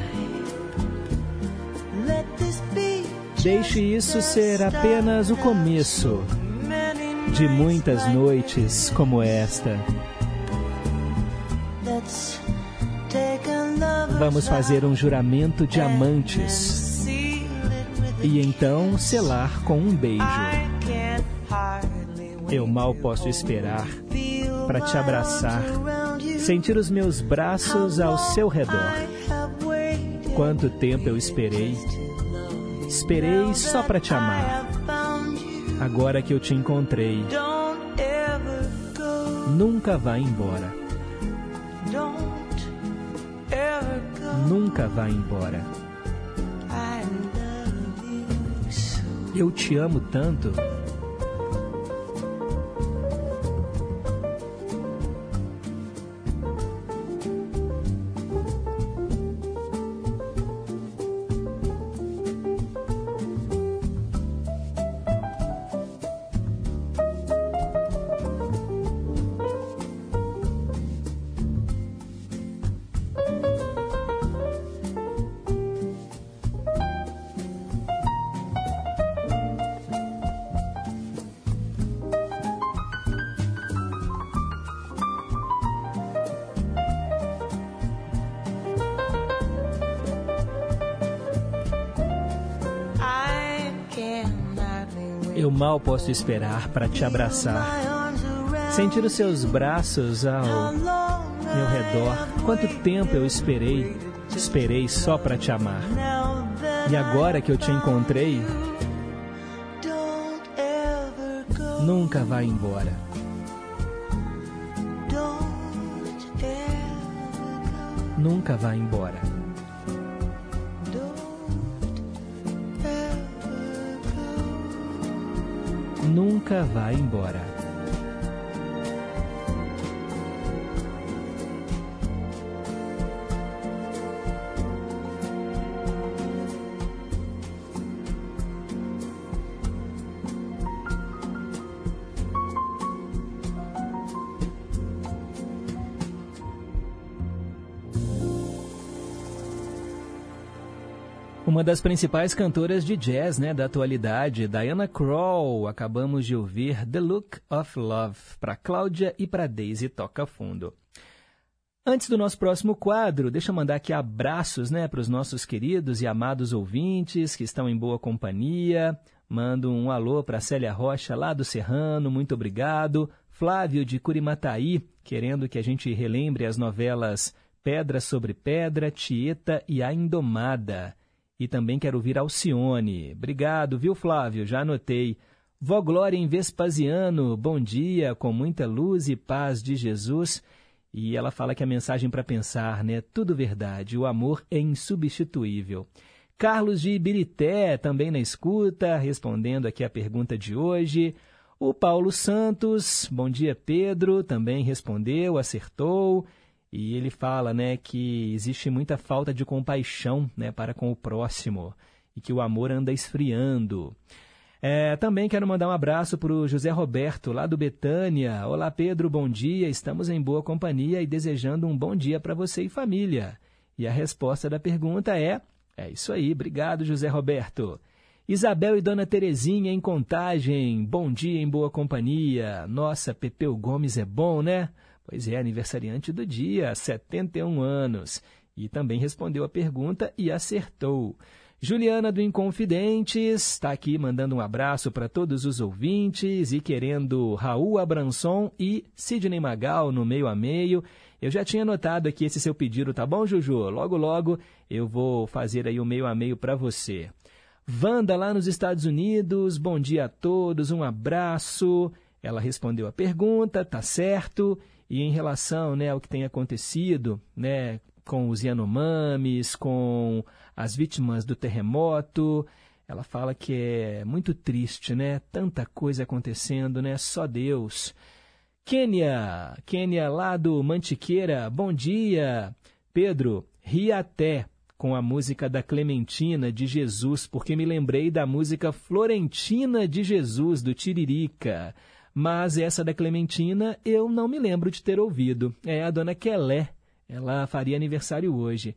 Deixe isso ser apenas o começo de muitas noites como esta. Vamos fazer um juramento de amantes e então selar com um beijo. Eu mal posso esperar para te abraçar, sentir os meus braços ao seu redor. Quanto tempo eu esperei? Esperei só para te amar. Agora que eu te encontrei, nunca vá embora. Nunca vá embora. Eu te amo tanto. Posso esperar para te abraçar, sentir os seus braços ao meu redor. Quanto tempo eu esperei, esperei só para te amar. E agora que eu te encontrei, nunca vá embora. Nunca vá embora. Nunca vá embora. Uma das principais cantoras de jazz né, da atualidade, Diana Krall. Acabamos de ouvir The Look of Love para Cláudia e para Daisy Toca Fundo. Antes do nosso próximo quadro, deixa eu mandar aqui abraços né, para os nossos queridos e amados ouvintes que estão em boa companhia. Mando um alô para Célia Rocha, lá do Serrano, muito obrigado. Flávio de Curimataí, querendo que a gente relembre as novelas Pedra sobre Pedra, Tieta e A Indomada. E também quero ouvir Alcione. Obrigado, viu, Flávio? Já anotei. Vó Glória em Vespasiano, bom dia, com muita luz e paz de Jesus. E ela fala que a mensagem para pensar, né? Tudo verdade, o amor é insubstituível. Carlos de Ibirité, também na escuta, respondendo aqui a pergunta de hoje. O Paulo Santos, bom dia, Pedro, também respondeu, acertou. E ele fala né, que existe muita falta de compaixão né, para com o próximo e que o amor anda esfriando. É, também quero mandar um abraço para o José Roberto, lá do Betânia. Olá, Pedro, bom dia. Estamos em boa companhia e desejando um bom dia para você e família. E a resposta da pergunta é: é isso aí, obrigado, José Roberto. Isabel e Dona Terezinha em contagem. Bom dia em boa companhia. Nossa, Pepeu Gomes é bom, né? Pois é, aniversariante do dia, 71 anos. E também respondeu a pergunta e acertou. Juliana do Inconfidentes está aqui mandando um abraço para todos os ouvintes e querendo Raul Abranson e Sidney Magal no meio a meio. Eu já tinha anotado aqui esse seu pedido, tá bom, Juju? Logo, logo eu vou fazer aí o meio a meio para você. Wanda lá nos Estados Unidos, bom dia a todos, um abraço. Ela respondeu a pergunta, tá certo. E em relação né, ao que tem acontecido né, com os Yanomamis, com as vítimas do terremoto, ela fala que é muito triste, né? Tanta coisa acontecendo, né? Só Deus. Quênia, Quênia lá do Mantiqueira, bom dia. Pedro, ri até com a música da Clementina de Jesus, porque me lembrei da música Florentina de Jesus, do Tiririca. Mas essa da Clementina eu não me lembro de ter ouvido. É a dona Kelé. Ela faria aniversário hoje.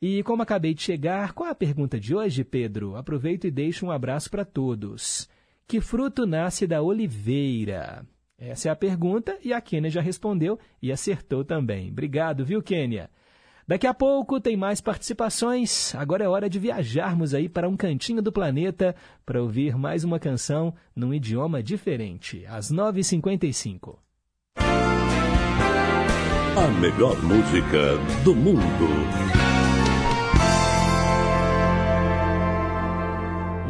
E como acabei de chegar, qual a pergunta de hoje, Pedro? Aproveito e deixo um abraço para todos. Que fruto nasce da oliveira? Essa é a pergunta e a Kênia já respondeu e acertou também. Obrigado, viu, Kênia? Daqui a pouco tem mais participações. Agora é hora de viajarmos aí para um cantinho do planeta para ouvir mais uma canção num idioma diferente. Às 9h55. A melhor música do mundo.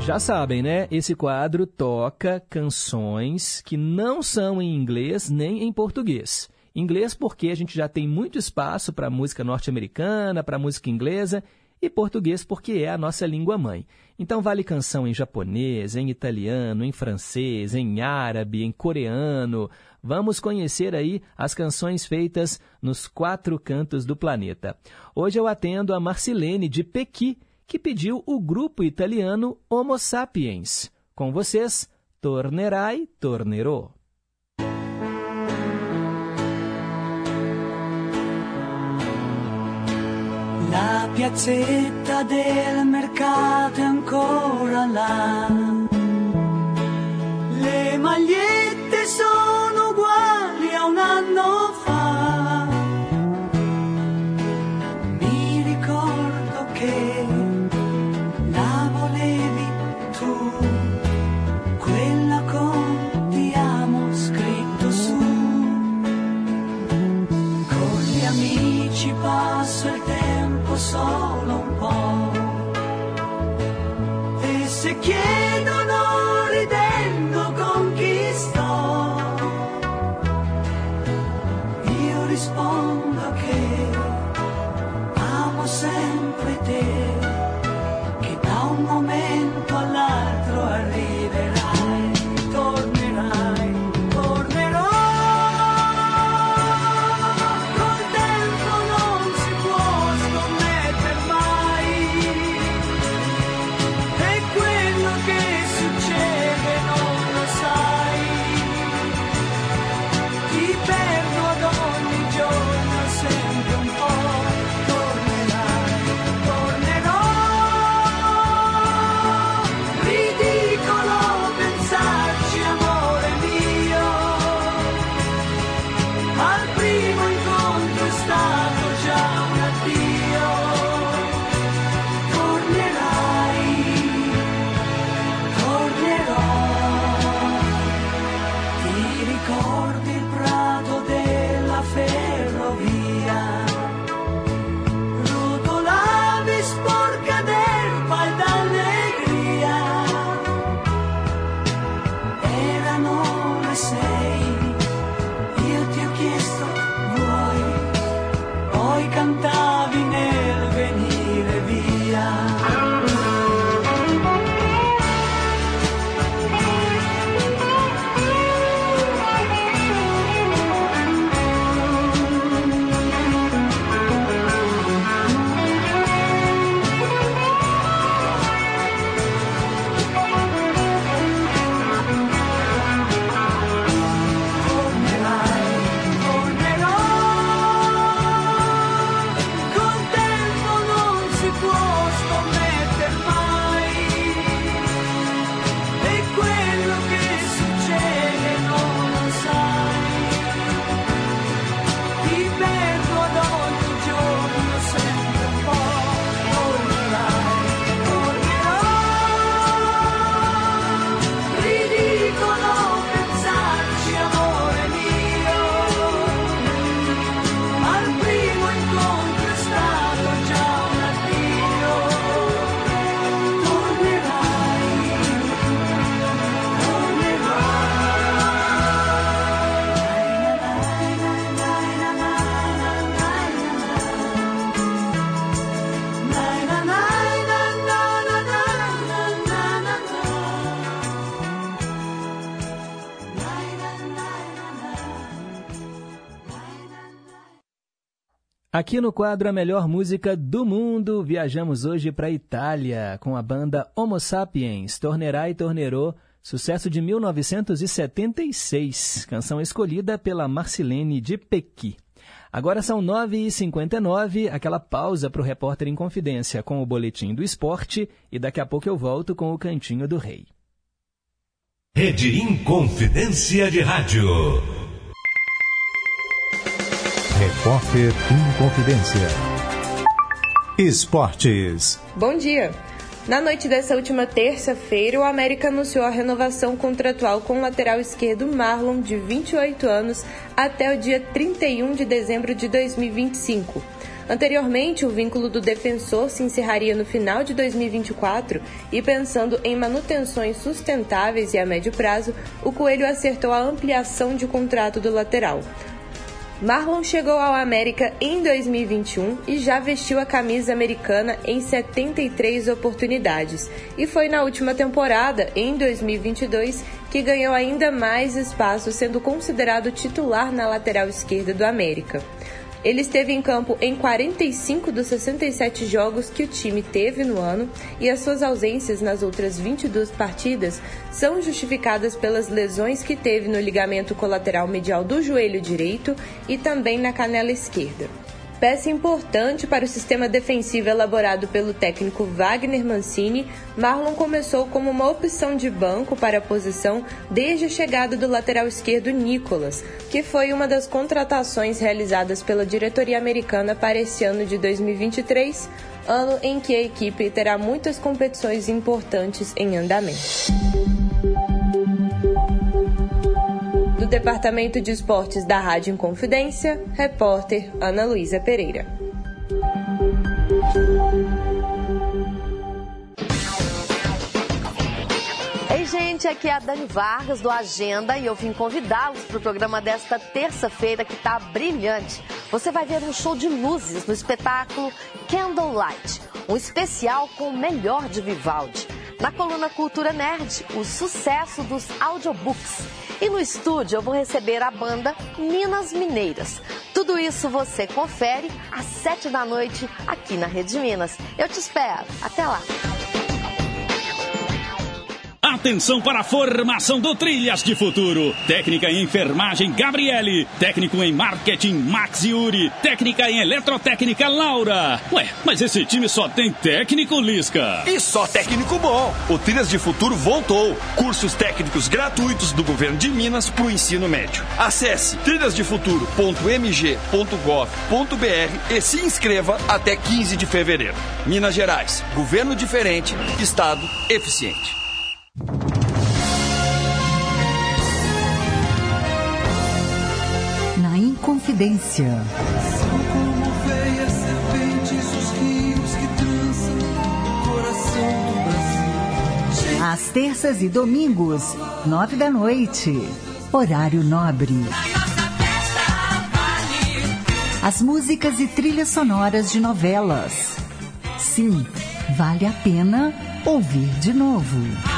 Já sabem, né? Esse quadro toca canções que não são em inglês nem em português. Inglês porque a gente já tem muito espaço para música norte-americana, para música inglesa, e português porque é a nossa língua mãe. Então vale canção em japonês, em italiano, em francês, em árabe, em coreano. Vamos conhecer aí as canções feitas nos quatro cantos do planeta. Hoje eu atendo a Marcilene de Pequi, que pediu o grupo italiano Homo Sapiens. Com vocês, Tornerai, Tornerò. La piazzetta del mercato è ancora là. Le magliette sono Aqui no quadro A Melhor Música do Mundo, viajamos hoje para a Itália com a banda Homo Sapiens, Tornerai Tornerò, sucesso de 1976, canção escolhida pela Marcilene de Pequi. Agora são 9h59, aquela pausa para o repórter em confidência com o boletim do esporte e daqui a pouco eu volto com o Cantinho do Rei. Rede Inconfidência de Rádio. Repórter Inconfidência. Esportes. Bom dia. Na noite dessa última terça-feira, o América anunciou a renovação contratual com o lateral esquerdo Marlon, de 28 anos, até o dia 31 de dezembro de 2025. Anteriormente, o vínculo do defensor se encerraria no final de 2024 e, pensando em manutenções sustentáveis e a médio prazo, o Coelho acertou a ampliação de contrato do lateral. Marlon chegou ao América em 2021 e já vestiu a camisa americana em 73 oportunidades. E foi na última temporada, em 2022, que ganhou ainda mais espaço, sendo considerado titular na lateral esquerda do América. Ele esteve em campo em 45 dos 67 jogos que o time teve no ano e as suas ausências nas outras 22 partidas são justificadas pelas lesões que teve no ligamento colateral medial do joelho direito e também na canela esquerda. Peça importante para o sistema defensivo elaborado pelo técnico Wagner Mancini, Marlon começou como uma opção de banco para a posição desde a chegada do lateral esquerdo Nicolas, que foi uma das contratações realizadas pela diretoria americana para esse ano de 2023, ano em que a equipe terá muitas competições importantes em andamento. Departamento de Esportes da Rádio Inconfidência, repórter Ana Luísa Pereira. Ei, gente, aqui é a Dani Vargas do Agenda e eu vim convidá-los para o programa desta terça-feira que está brilhante. Você vai ver um show de luzes no espetáculo Candlelight, um especial com o melhor de Vivaldi. Na coluna Cultura Nerd, o sucesso dos audiobooks. E no estúdio eu vou receber a banda Minas Mineiras. Tudo isso você confere às sete da noite aqui na Rede Minas. Eu te espero. Até lá. Atenção para a formação do Trilhas de Futuro. Técnica em enfermagem Gabriele. Técnico em marketing Max Yuri. Técnica em eletrotécnica Laura. Ué, mas esse time só tem técnico Lisca. E só técnico bom. O Trilhas de Futuro voltou. Cursos técnicos gratuitos do governo de Minas para o ensino médio. Acesse trilhasdefuturo.mg.gov.br e se inscreva até 15 de fevereiro. Minas Gerais. Governo diferente. Estado eficiente. Na Inconfidência. Às terças e domingos, nove da noite. Horário nobre. As músicas e trilhas sonoras de novelas. Sim, vale a pena ouvir de novo.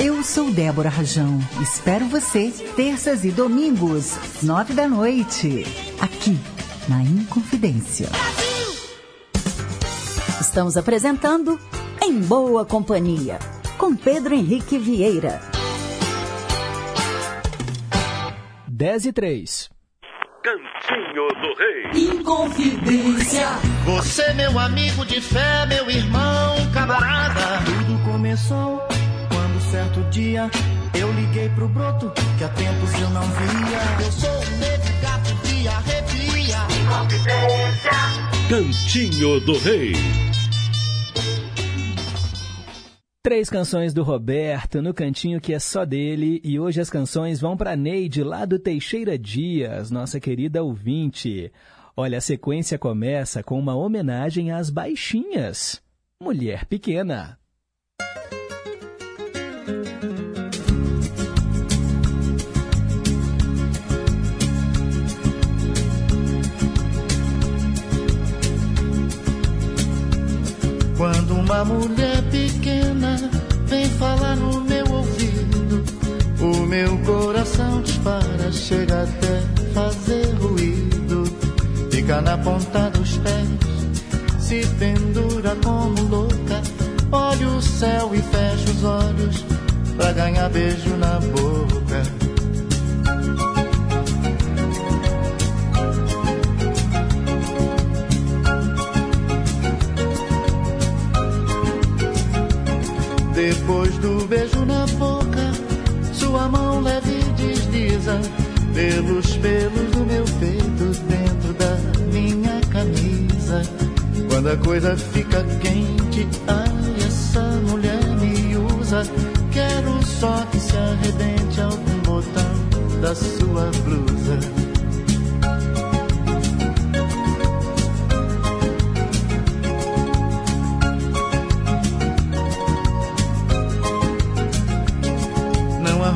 Eu sou Débora Rajão. Espero você terças e domingos, nove da noite, aqui na Inconfidência. Estamos apresentando Em Boa Companhia, com Pedro Henrique Vieira. 10 e 3. Cantinho do Rei. Inconfidência. Você, meu amigo de fé, meu irmão, camarada. Tudo começou certo dia eu liguei pro broto que há tempos eu não via. Eu sou um negro gato de arrepia. Cantinho do Rei. Três canções do Roberto no cantinho que é só dele e hoje as canções vão para Neide lá do Teixeira Dias, nossa querida ouvinte. Olha, a sequência começa com uma homenagem às baixinhas. Mulher pequena. Quando uma mulher pequena vem falar no meu ouvido, o meu coração dispara, chega até fazer ruído. Chega na ponta dos pés, se pendura como louca. Olha o céu e fecha os olhos pra ganhar beijo na boca. Depois do beijo na boca, sua mão leve desliza pelos pelos do meu peito dentro da minha camisa. Quando a coisa fica quente, ai, essa mulher me usa. Quero só que se arrebente algum botão da sua blusa.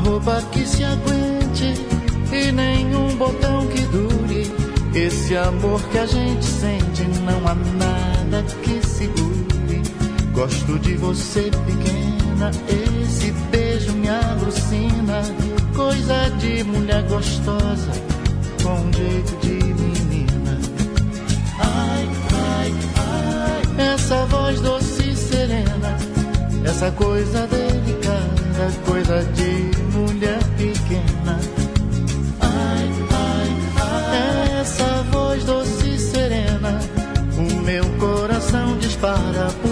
Roupa que se aguente e nenhum botão que dure. Esse amor que a gente sente, não há nada que segure. Gosto de você pequena, esse beijo me alucina. Coisa de mulher gostosa, com um jeito de menina. Ai, ai, ai, essa voz doce e serena, essa coisa delicada, coisa de voz doce e serena, o meu coração dispara por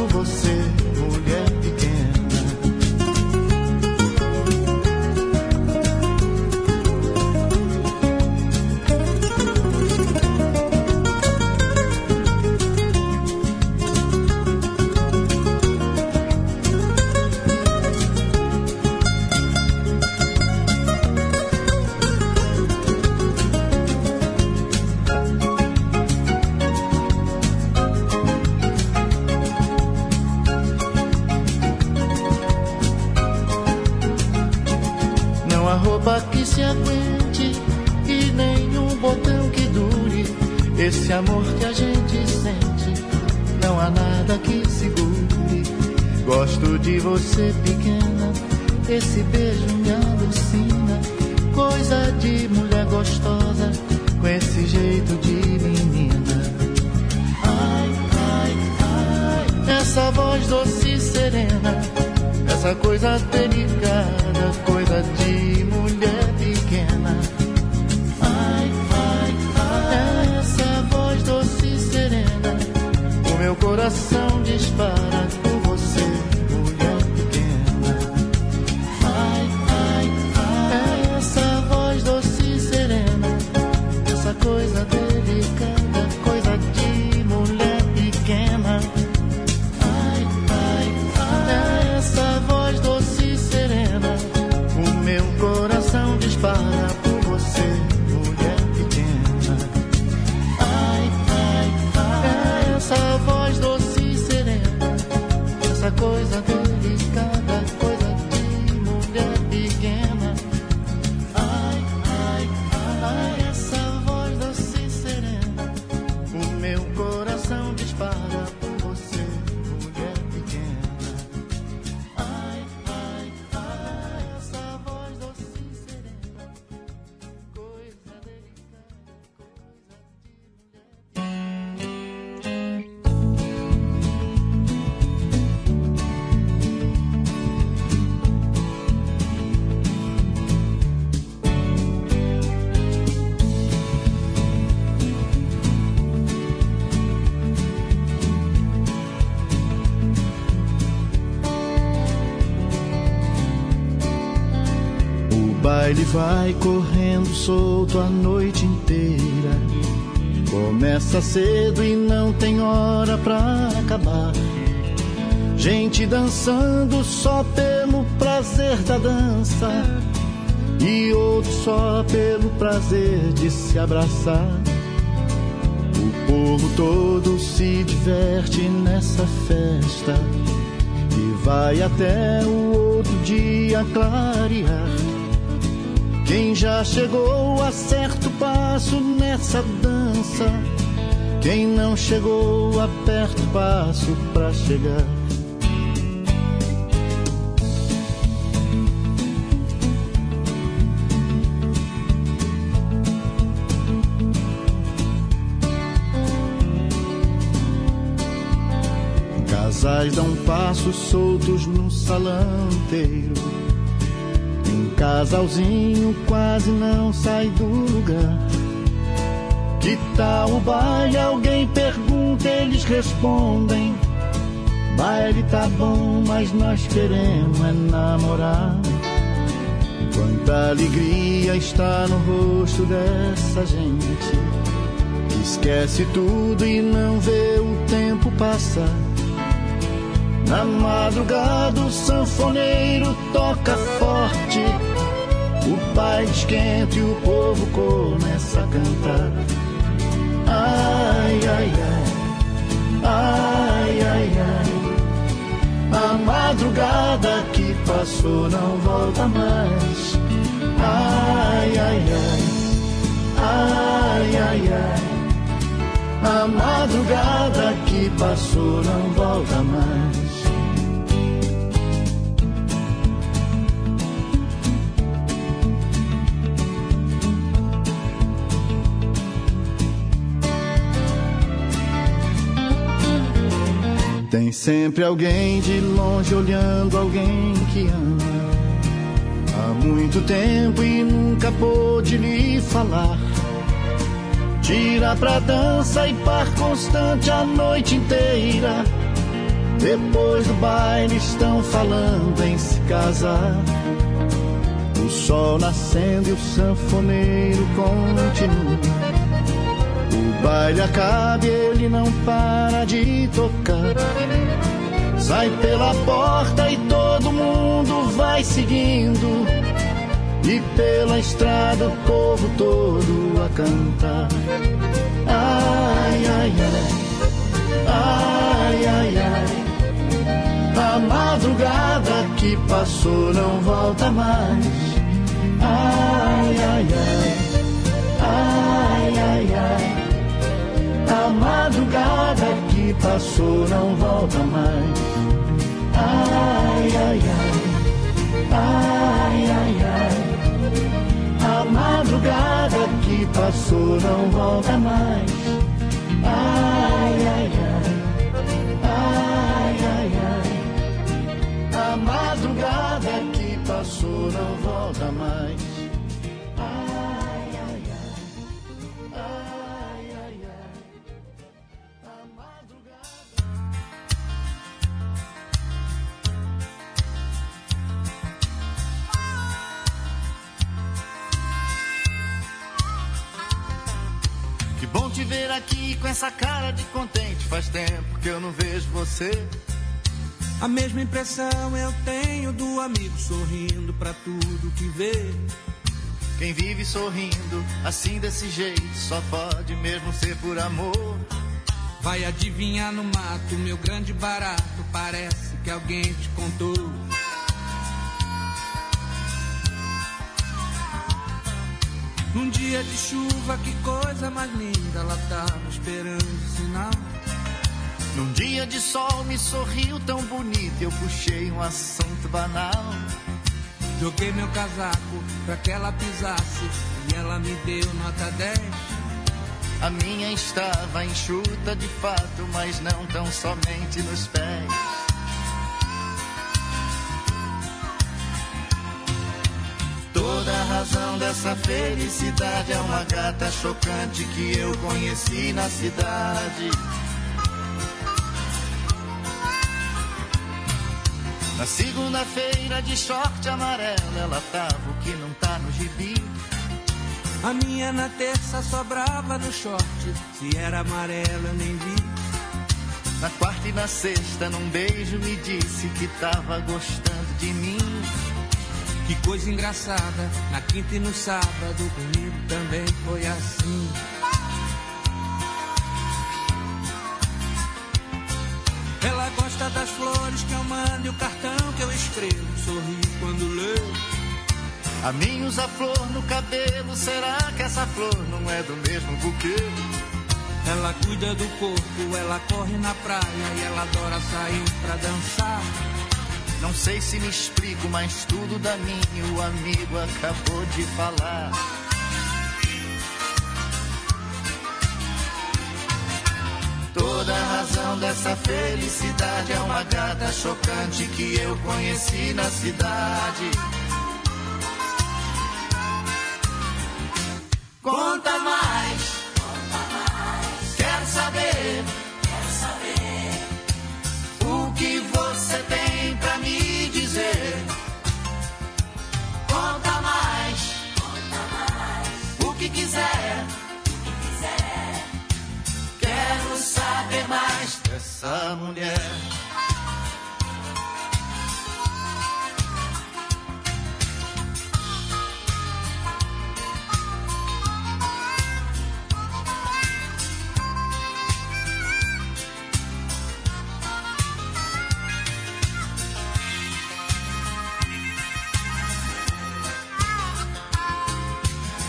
vai correndo solto a noite inteira. Começa cedo e não tem hora pra acabar. Gente dançando só pelo prazer da dança. E outros só pelo prazer de se abraçar. O povo todo se diverte nessa festa. E vai até o outro dia clarear. Quem já chegou a certo passo nessa dança, quem não chegou a perto passo para chegar. Casais dão passos soltos no salão inteiro casalzinho quase não sai do lugar. Que tal o baile? Alguém pergunta, eles respondem. Baile tá bom, mas nós queremos é namorar. Quanta alegria está no rosto dessa gente. que Esquece tudo e não vê o tempo passar. Na madrugada o sanfoneiro toca forte. O baile esquenta e o povo começa a cantar. Ai, ai, ai, ai, ai, ai. A madrugada que passou não volta mais. Ai, ai, ai, ai, ai, ai. A madrugada que passou não volta mais. Tem sempre alguém de longe olhando alguém que ama. Há muito tempo e nunca pôde lhe falar. Tira pra dança e par constante a noite inteira. Depois do baile estão falando em se casar. O sol nascendo e o sanfoneiro continua. Baile acaba e ele não para de tocar. Sai pela porta e todo mundo vai seguindo. E pela estrada o povo todo a cantar. Ai, ai, ai, ai, ai, ai. A madrugada que passou não volta mais. Ai, ai, ai, ai, ai, ai. A madrugada que passou não volta mais. Ai, ai, ai, ai, ai, ai. A madrugada que passou não volta mais. Ai, ai, ai, ai, ai, ai. A madrugada que passou não volta mais. Ver aqui com essa cara de contente. Faz tempo que eu não vejo você. A mesma impressão eu tenho do amigo sorrindo pra tudo que vê. Quem vive sorrindo assim desse jeito só pode mesmo ser por amor. Vai adivinhar no mato, meu grande barato. Parece que alguém te contou. Num dia de chuva, que coisa mais linda. Ela tava esperando sinal. Num dia de sol me sorriu tão bonito, eu puxei um assunto banal. Joguei meu casaco pra que ela pisasse e ela me deu nota 10. A minha estava enxuta de fato, mas não tão somente nos pés. Toda a razão dessa felicidade é uma gata chocante que eu conheci na cidade. Na segunda-feira de short amarelo, ela tava o que não tá no gibi. A minha na terça sobrava no short. Se era amarelo eu nem vi. Na quarta e na sexta, num beijo, me disse que tava gostando de mim. Que coisa engraçada. Na quinta e no sábado comigo também foi assim. Ela gosta das flores que eu mando e o cartão que eu escrevo. Sorri quando leio. A mim usa flor no cabelo, será que essa flor não é do mesmo buquê? Ela cuida do corpo, ela corre na praia e ela adora sair pra dançar. Não sei se me explico, mas tudo da mim o amigo acabou de falar. Toda a razão dessa felicidade é uma gata chocante que eu conheci na cidade. Dessa mulher.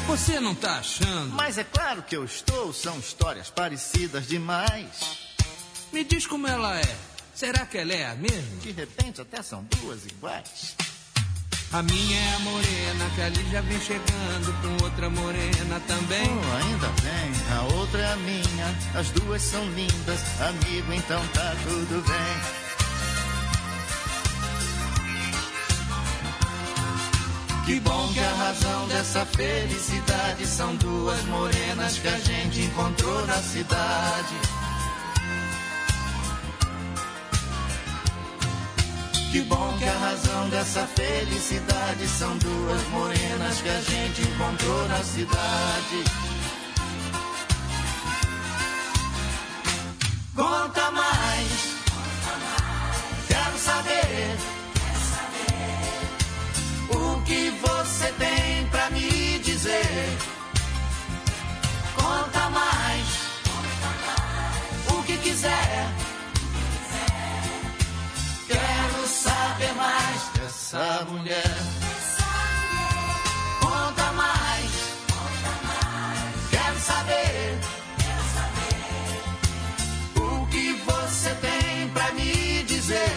Você não tá achando? Mas é claro que eu estou, são histórias parecidas demais. Me diz como ela é. Será que ela é a mesma? De repente até são duas iguais. A minha é a morena, que ali já vem chegando com outra morena também. Oh, ainda bem, a outra é a minha, as duas são lindas, amigo, então tá tudo bem. Que bom que a razão dessa felicidade são duas morenas que a gente encontrou na cidade. Que bom que a razão dessa felicidade são duas morenas que a gente encontrou na cidade. Conta mais, quero saber. O que você tem pra me dizer? Conta mais, o que quiser. Saber mais dessa mulher. Conta mais, quero saber. O que você tem pra me dizer?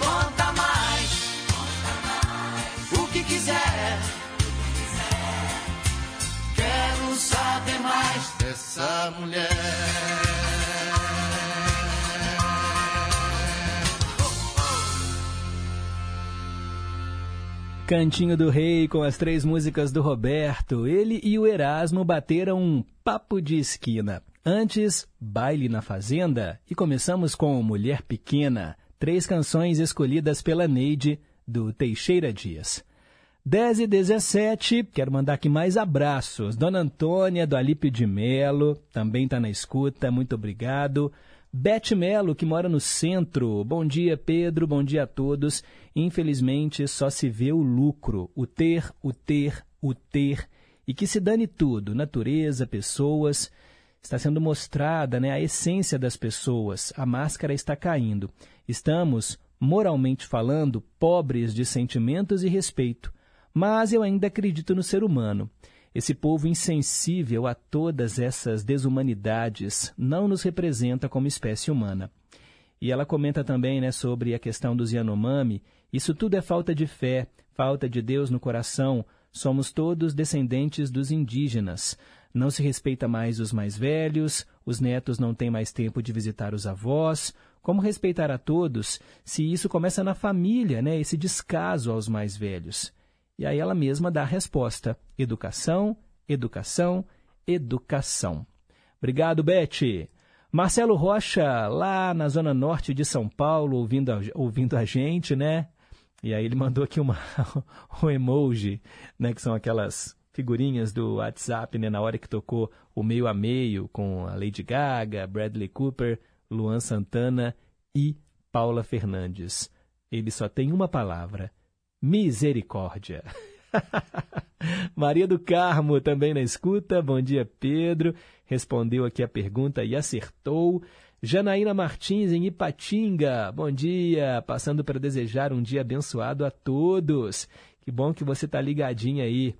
Conta mais, o que quiser. Quero saber mais dessa mulher. Cantinho do Rei com as três músicas do Roberto. Ele e o Erasmo bateram um papo de esquina. Antes, Baile na Fazenda e começamos com Mulher Pequena, três canções escolhidas pela Neide do Teixeira Dias. 10 e 17, quero mandar aqui mais abraços. Dona Antônia do Alípio de Melo, também está na escuta, muito obrigado. Beth Melo, que mora no centro. Bom dia, Pedro, bom dia a todos. Infelizmente, só se vê o lucro, o ter, o ter, o ter. E que se dane tudo, natureza, pessoas. Está sendo mostrada né, a essência das pessoas. A máscara está caindo. Estamos, moralmente falando, pobres de sentimentos e respeito. Mas eu ainda acredito no ser humano. Esse povo insensível a todas essas desumanidades não nos representa como espécie humana. E ela comenta também né, sobre a questão dos Yanomami. Isso tudo é falta de fé, falta de Deus no coração. Somos todos descendentes dos indígenas. Não se respeita mais os mais velhos, os netos não têm mais tempo de visitar os avós. Como respeitar a todos se isso começa na família, né, esse descaso aos mais velhos? E aí ela mesma dá a resposta: educação, educação, educação. Obrigado, Beth. Marcelo Rocha, lá na zona norte de São Paulo, ouvindo a, ouvindo a gente, né? E aí ele mandou aqui uma, um emoji, né? Que são aquelas figurinhas do WhatsApp, né? Na hora que tocou o meio a meio com a Lady Gaga, Bradley Cooper, Luan Santana e Paula Fernandes. Ele só tem uma palavra misericórdia. Maria do Carmo também na escuta. Bom dia, Pedro. Respondeu aqui a pergunta e acertou. Janaína Martins em Ipatinga. Bom dia. Passando para desejar um dia abençoado a todos. Que bom que você está ligadinho aí.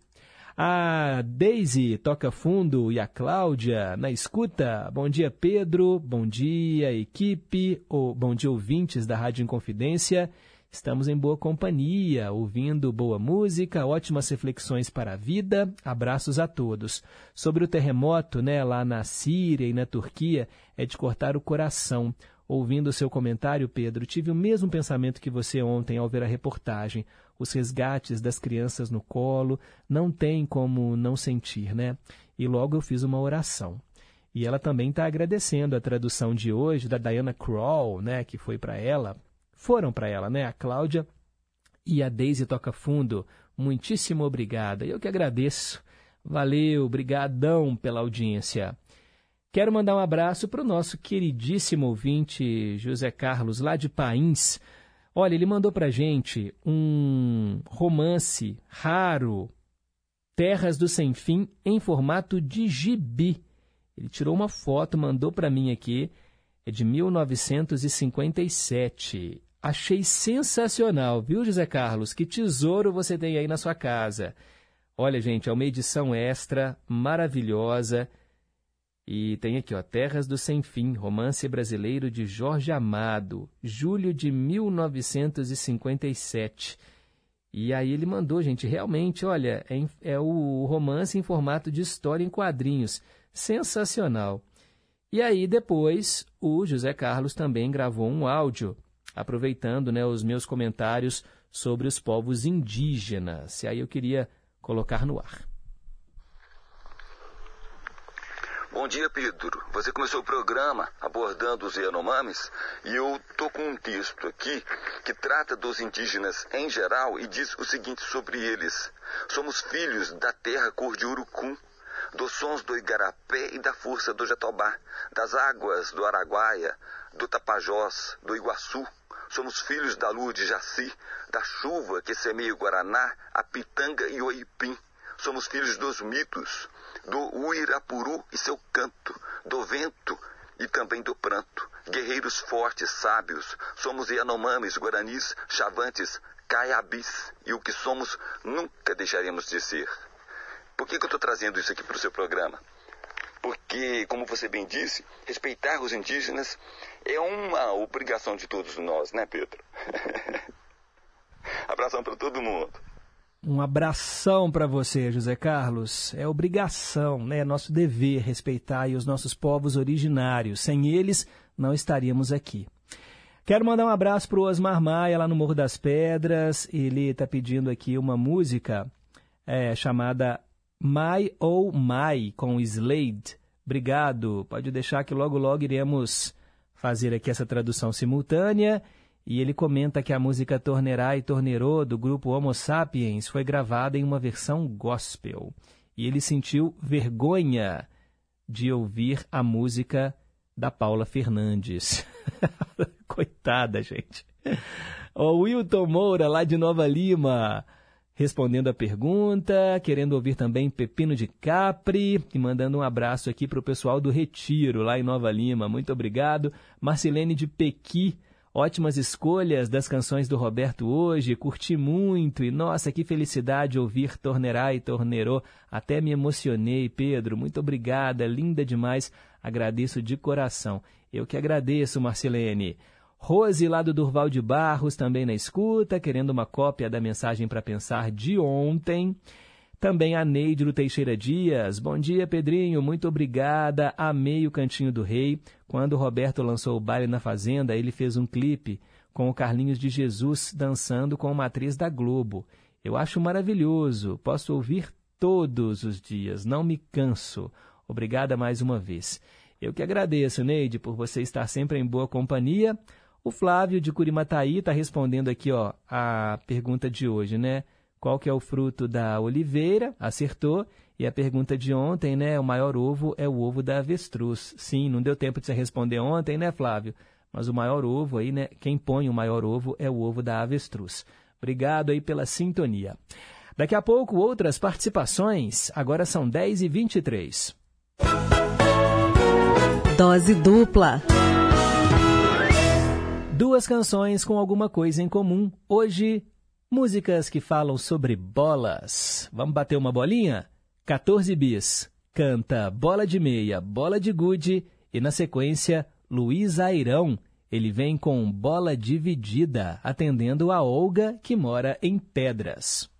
A Daisy toca fundo e a Cláudia na escuta. Bom dia, Pedro. Bom dia, equipe. Ou bom dia, ouvintes da Rádio Inconfidência. Estamos em boa companhia, ouvindo boa música, ótimas reflexões para a vida. Abraços a todos. Sobre o terremoto, né, lá na Síria e na Turquia, é de cortar o coração. Ouvindo o seu comentário, Pedro, tive o mesmo pensamento que você ontem ao ver a reportagem. Os resgates das crianças no colo, não tem como não sentir, né? E logo eu fiz uma oração. E ela também está agradecendo a tradução de hoje da Diana Kroll, né, que foi para ela, foram para ela, né, a Cláudia e a Daisy Toca Fundo. Muitíssimo obrigada. Eu que agradeço. Valeu, brigadão pela audiência. Quero mandar um abraço para o nosso queridíssimo ouvinte José Carlos, lá de Pains. Olha, ele mandou para gente um romance raro, Terras do Sem Fim, em formato de gibi. Ele tirou uma foto, mandou para mim aqui, é de 1957. Achei sensacional, viu, José Carlos? Que tesouro você tem aí na sua casa. Olha, gente, é uma edição extra, maravilhosa. E tem aqui, ó, Terras do Sem Fim, romance brasileiro de Jorge Amado, julho de 1957. E aí ele mandou, gente, realmente, olha, é, é o romance em formato de história em quadrinhos. Sensacional. E aí depois o José Carlos também gravou um áudio, aproveitando né, os meus comentários sobre os povos indígenas. E aí eu queria colocar no ar. Bom dia, Pedro. Você começou o programa abordando os Yanomamis e eu tô com um texto aqui que trata dos indígenas em geral e diz o seguinte sobre eles: Somos filhos da terra cor de urucum, dos sons do igarapé e da força do jatobá, das águas do Araguaia, do Tapajós, do Iguaçu. Somos filhos da lua de Jaci, da chuva que semeia o Guaraná, a pitanga e o Ipim. Somos filhos dos mitos, do Uirapuru e seu canto, do vento e também do pranto. Guerreiros fortes, sábios, somos Yanomamis, Guaranis, Chavantes, Caiabis, e o que somos nunca deixaremos de ser. Por que, que eu estou trazendo isso aqui para o seu programa? Porque, como você bem disse, respeitar os indígenas é uma obrigação de todos nós, né, Pedro? Abração para todo mundo. Um abração para você, José Carlos. É obrigação, né? é nosso dever respeitar os nossos povos originários. Sem eles, não estaríamos aqui. Quero mandar um abraço para o Osmar Maia, lá no Morro das Pedras. Ele está pedindo aqui uma música é, chamada My Oh My, com Slade. Obrigado. Pode deixar que logo, logo iremos fazer aqui essa tradução simultânea. E ele comenta que a música Tornerá e Tornerô, do grupo Homo Sapiens, foi gravada em uma versão gospel. E ele sentiu vergonha de ouvir a música da Paula Fernandes. Coitada, gente. O Wilton Moura, lá de Nova Lima, respondendo a pergunta, querendo ouvir também Pepino de Capri, e mandando um abraço aqui para o pessoal do Retiro, lá em Nova Lima. Muito obrigado. Marcelene de Pequi, Ótimas escolhas das canções do Roberto hoje, curti muito e nossa, que felicidade ouvir Tornerá e Tornerô. Até me emocionei, Pedro. Muito obrigada, linda demais. Agradeço de coração. Eu que agradeço, Marcelene. Rose, lá do Durval de Barros, também na escuta, querendo uma cópia da mensagem para pensar de ontem. Também a Neide do Teixeira Dias. Bom dia, Pedrinho. Muito obrigada. Amei o Cantinho do Rei. Quando Roberto lançou o baile na Fazenda, ele fez um clipe com o Carlinhos de Jesus dançando com uma atriz da Globo. Eu acho maravilhoso. Posso ouvir todos os dias. Não me canso. Obrigada mais uma vez. Eu que agradeço, Neide, por você estar sempre em boa companhia. O Flávio de Curimataí está respondendo aqui ó, a pergunta de hoje, né? Qual que é o fruto da oliveira? Acertou. E a pergunta de ontem, né? O maior ovo é o ovo da avestruz. Sim, não deu tempo de você responder ontem, né, Flávio? Mas o maior ovo aí, né? Quem põe o maior ovo é o ovo da avestruz. Obrigado aí pela sintonia. Daqui a pouco, outras participações. Agora são 10 e 23 Dose dupla. Duas canções com alguma coisa em comum. Hoje, Músicas que falam sobre bolas. Vamos bater uma bolinha? 14 bis. Canta Bola de Meia, Bola de Gude e, na sequência, Luiz Airão. Ele vem com bola dividida, atendendo a Olga, que mora em Pedras.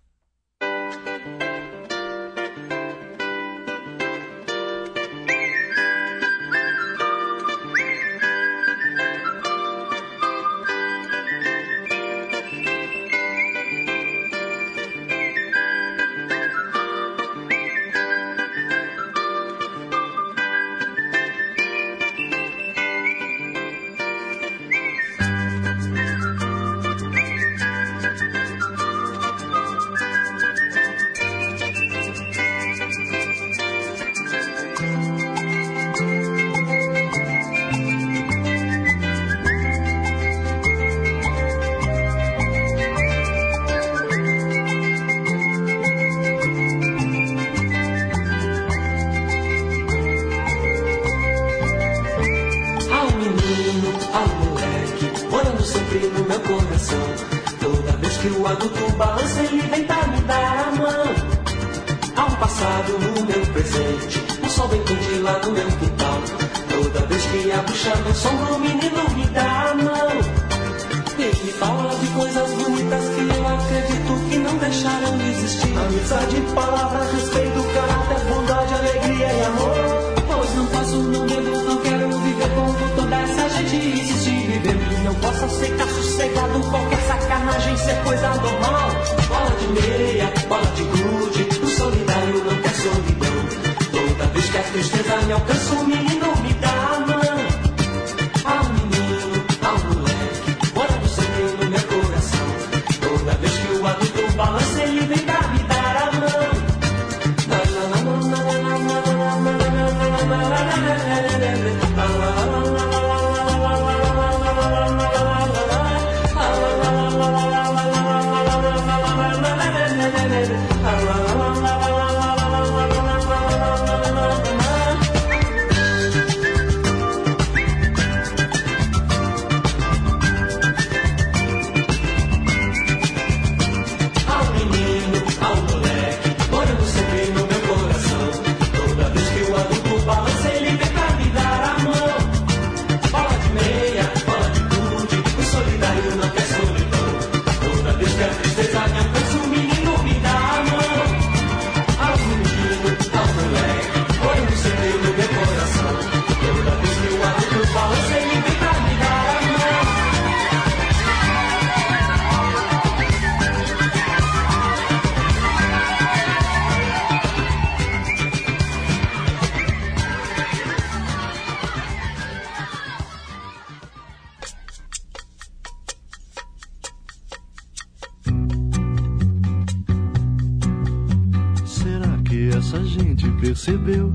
Percebeu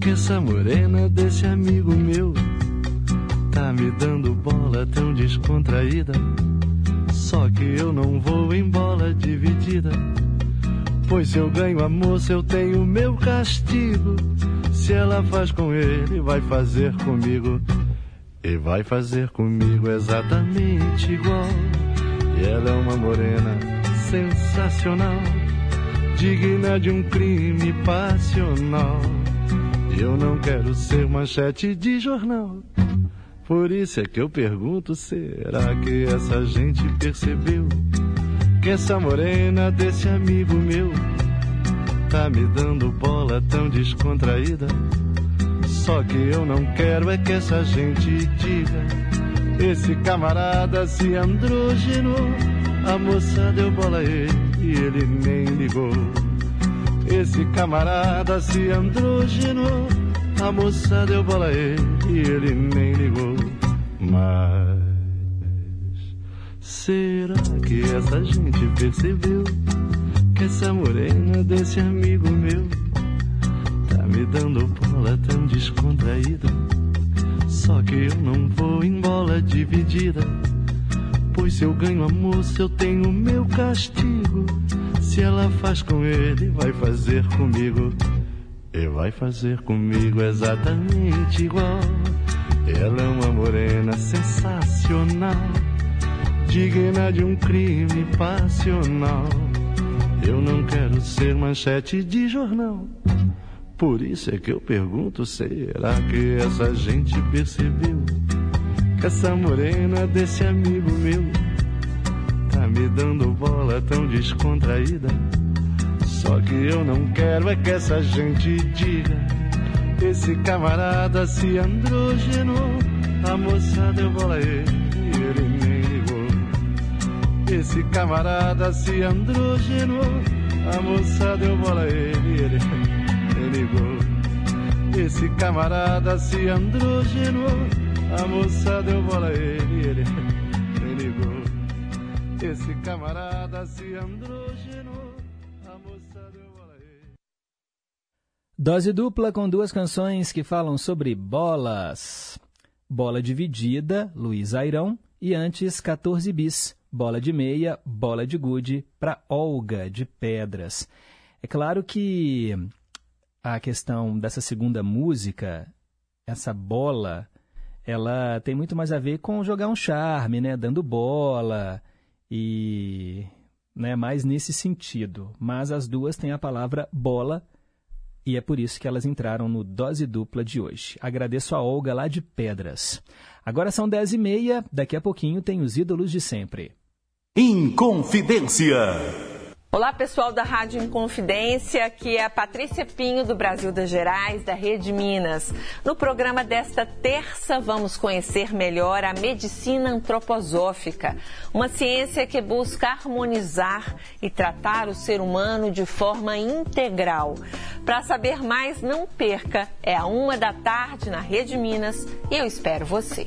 que essa morena desse amigo meu tá me dando bola tão descontraída? Só que eu não vou em bola dividida. Pois se eu ganho a moça, eu tenho meu castigo. Se ela faz com ele, vai fazer comigo. E vai fazer comigo exatamente igual. E ela é uma morena sensacional digna de um crime passional. Eu não quero ser manchete de jornal. Por isso é que eu pergunto: será que essa gente percebeu que essa morena desse amigo meu tá me dando bola tão descontraída? Só que eu não quero é que essa gente diga: esse camarada se androgenou. A moça deu bola a ele e ele nem ligou. Esse camarada se androgenou. A moça deu bola a ele e ele nem ligou. Mas será que essa gente percebeu que essa morena desse amigo meu tá me dando bola tão descontraída? Só que eu não vou em bola dividida. Pois se eu ganho a moça, eu tenho meu castigo. Se ela faz com ele, vai fazer comigo. E vai fazer comigo exatamente igual. Ela é uma morena sensacional, digna de um crime passional. Eu não quero ser manchete de jornal. Por isso é que eu pergunto: será que essa gente percebeu Essa morena desse amigo meu tá me dando bola tão descontraída. Só que eu não quero é que essa gente diga. Esse camarada se androgenou. A moça deu bola a ele e ele nem ligou. Esse camarada se androgenou. A moça deu bola a ele e ele nem ligou. Esse camarada se androgenou. A moça deu bola a ele ele nem ligou. Esse camarada se androgenou. A moça deu bola a ele. Dose dupla com duas canções que falam sobre bolas. Bola dividida, Luiz Airão, e antes 14 bis, bola de meia, bola de gude para Olga de Pedras. É claro que a questão dessa segunda música, essa bola, ela tem muito mais a ver com jogar um charme, né, dando bola e né, mais nesse sentido. Mas as duas têm a palavra bola e é por isso que elas entraram no Dose Dupla de hoje. Agradeço a Olga lá de Pedras. Agora são 10 e meia, daqui a pouquinho tem os ídolos de sempre. Inconfidência. Olá, pessoal da Rádio Inconfidência, aqui é a Patrícia Pinho, do Brasil das Gerais, da Rede Minas. No programa desta terça, vamos conhecer melhor a medicina antroposófica, uma ciência que busca harmonizar e tratar o ser humano de forma integral. Para saber mais, não perca, é a uma da tarde na Rede Minas e eu espero você.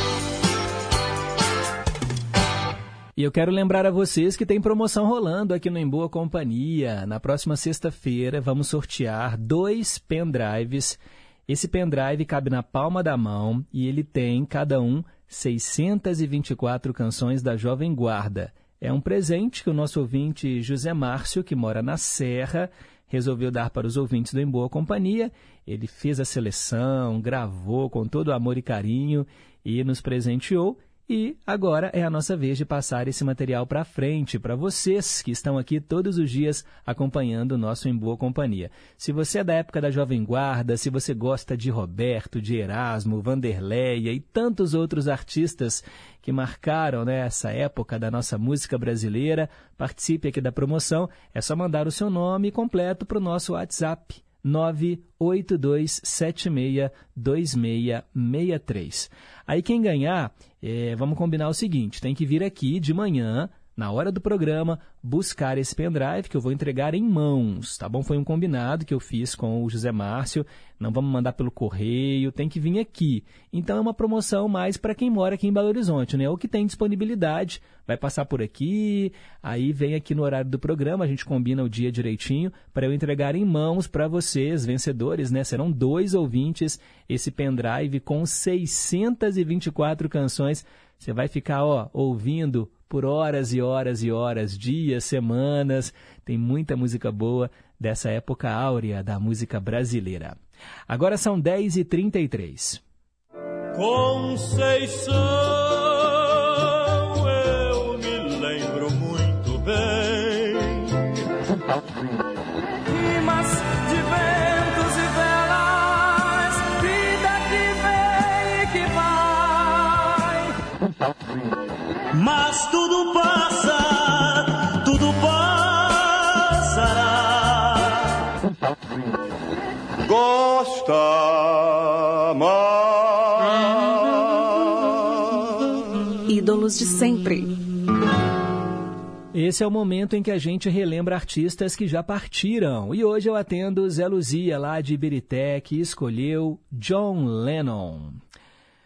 E eu quero lembrar a vocês que tem promoção rolando aqui no Em Boa Companhia. Na próxima sexta-feira vamos sortear dois pendrives. Esse pendrive cabe na palma da mão e ele tem, cada um, 624 canções da Jovem Guarda. É um presente que o nosso ouvinte José Márcio, que mora na Serra, resolveu dar para os ouvintes do Em Boa Companhia. Ele fez a seleção, gravou com todo amor e carinho e nos presenteou. E agora é a nossa vez de passar esse material para frente para vocês que estão aqui todos os dias acompanhando o nosso Em Boa Companhia. Se você é da época da Jovem Guarda, se você gosta de Roberto, de Erasmo, Vanderleia e tantos outros artistas que marcaram né, essa época da nossa música brasileira, participe aqui da promoção. É só mandar o seu nome completo para o nosso WhatsApp 982762663. Aí quem ganhar, é, vamos combinar o seguinte, tem que vir aqui de manhã, na hora do programa, buscar esse pendrive que eu vou entregar em mãos, tá bom? Foi um combinado que eu fiz com o José Márcio, não vamos mandar pelo correio, tem que vir aqui. Então é uma promoção mais para quem mora aqui em Belo Horizonte, né? Ou que tem disponibilidade, vai passar por aqui, aí vem aqui no horário do programa, a gente combina o dia direitinho para eu entregar em mãos para vocês, vencedores, né? Serão dois ouvintes esse pendrive com 624 canções. Você vai ficar, ó, ouvindo por horas e horas e horas, dias, semanas. Tem muita música boa dessa época áurea da música brasileira. Agora são 10h33. Conceição, eu me lembro muito bem. Mas tudo passa, tudo passará. Gosta mais. Ídolos de sempre. Esse é o momento em que a gente relembra artistas que já partiram. E hoje eu atendo Zé Luzia, lá de Ibirité, que escolheu John Lennon.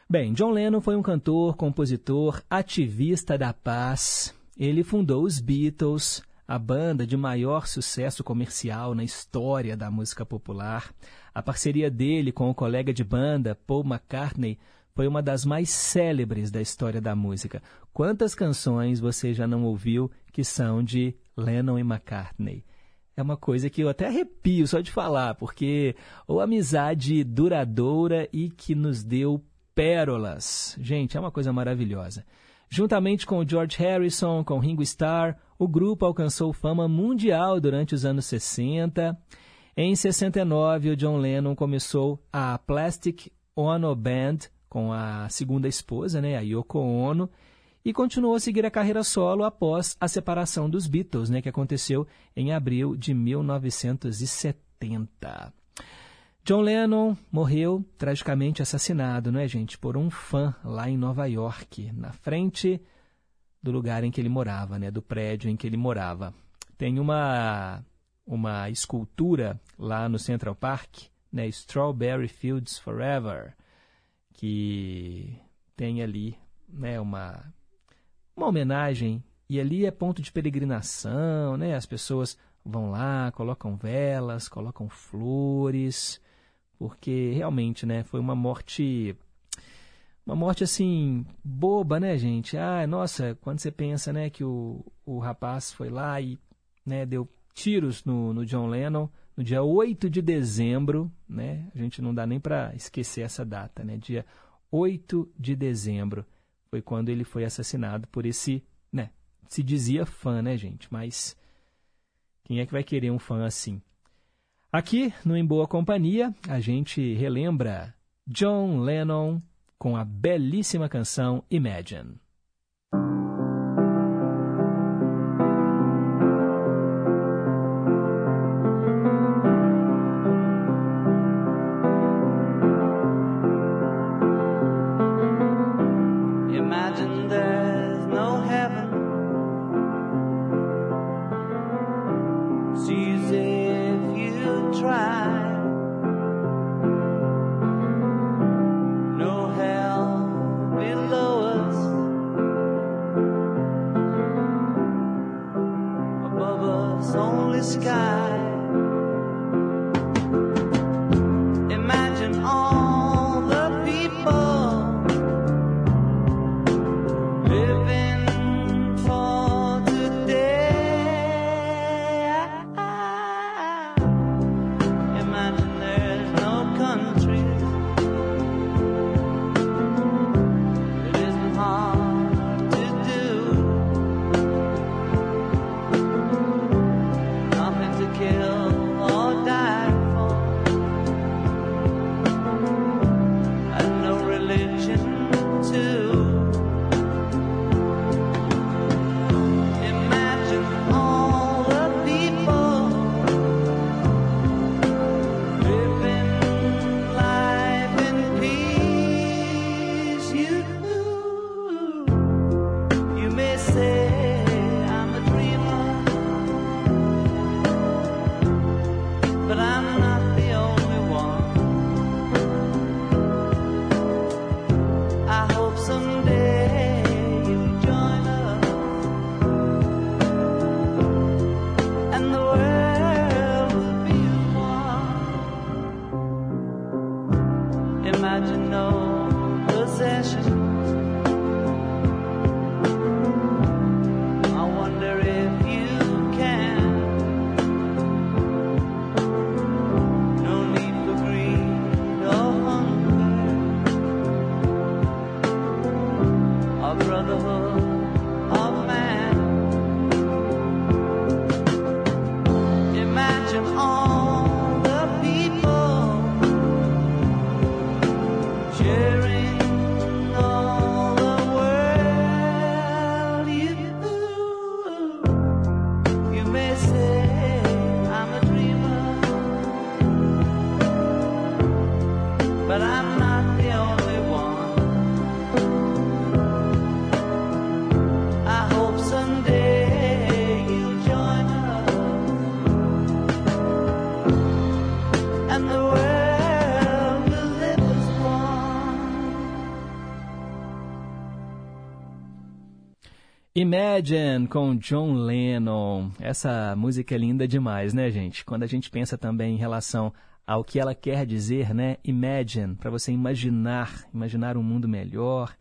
Bem, John Lennon foi um cantor, compositor, ativista da paz. Ele fundou os Beatles, a banda de maior sucesso comercial na história da música popular. A parceria dele com o colega de banda, Paul McCartney, foi uma das mais célebres da história da música. Quantas canções você já não ouviu que são de Lennon e McCartney? É uma coisa que eu até arrepio só de falar, porque ou amizade duradoura e que nos deu pérolas. Gente, é uma coisa maravilhosa. Juntamente com George Harrison, com Ringo Starr, o grupo alcançou fama mundial durante os anos 60. Em 69, o John Lennon começou a Plastic Ono Band com a segunda esposa, né, a Yoko Ono, e continuou a seguir a carreira solo após a separação dos Beatles, né, que aconteceu em abril de 1970. John Lennon morreu tragicamente assassinado, não é, gente, por um fã lá em Nova York, na frente do lugar em que ele morava, né, do prédio em que ele morava. Tem uma uma escultura lá no Central Park, né, Strawberry Fields Forever, que tem ali, né, uma uma homenagem. E ali é ponto de peregrinação, né? As pessoas vão lá, colocam velas, colocam flores, porque realmente, né, foi uma morte uma morte assim boba, né, gente? Ah, nossa, quando você pensa, né, que o, o rapaz foi lá e, né, deu tiros no, no John Lennon no dia 8 de dezembro, né? A gente não dá nem para esquecer essa data, né? Dia 8 de dezembro foi quando ele foi assassinado por esse, né? Se dizia fã, né, gente? Mas quem é que vai querer um fã assim? Aqui no Em Boa Companhia, a gente relembra John Lennon com a belíssima canção Imagine. Imagine com John Lennon. Essa música é linda demais, né, gente? Quando a gente pensa também em relação ao que ela quer dizer, né? Imagine, para você imaginar, imaginar um mundo melhor.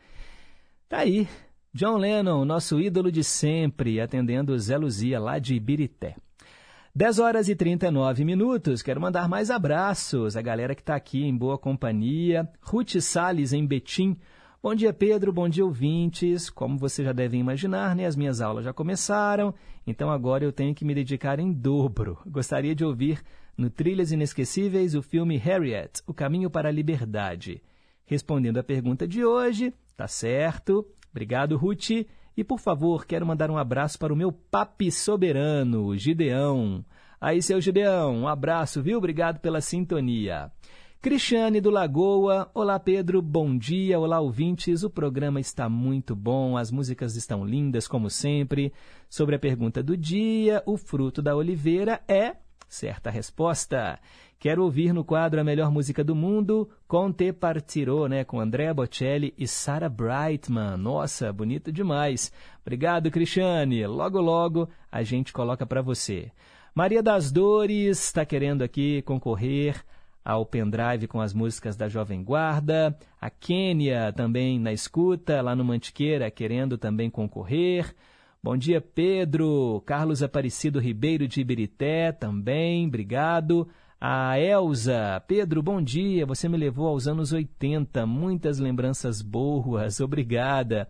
Tá aí, John Lennon, nosso ídolo de sempre, atendendo Zé Luzia lá de Ibirité. 10 horas e 39 minutos. Quero mandar mais abraços. A galera que está aqui em boa companhia. Ruth Salles, em Betim. Bom dia, Pedro. Bom dia, ouvintes. Como vocês já devem imaginar, né, as minhas aulas já começaram, então agora eu tenho que me dedicar em dobro. Gostaria de ouvir no Trilhas Inesquecíveis o filme Harriet, O Caminho para a Liberdade. Respondendo à pergunta de hoje, tá certo. Obrigado, Ruth. E, por favor, quero mandar um abraço para o meu papi soberano, Gideão. Aí, seu Gideão, um abraço, viu? Obrigado pela sintonia. Cristiane do Lagoa, olá Pedro, bom dia, olá ouvintes, o programa está muito bom, as músicas estão lindas como sempre. Sobre a pergunta do dia, o fruto da oliveira é certa resposta. Quero ouvir no quadro A Melhor Música do Mundo, Conte Partirò, né, com Andrea Bocelli e Sarah Brightman. Nossa, bonito demais. Obrigado, Cristiane. Logo, logo a gente coloca para você. Maria das Dores está querendo aqui concorrer ao pendrive com as músicas da Jovem Guarda. A Quênia também na escuta, lá no Mantiqueira, querendo também concorrer. Bom dia, Pedro. Carlos Aparecido Ribeiro de Ibirité também, obrigado. A Elza, Pedro, bom dia. Você me levou aos anos 80, muitas lembranças boas, obrigada.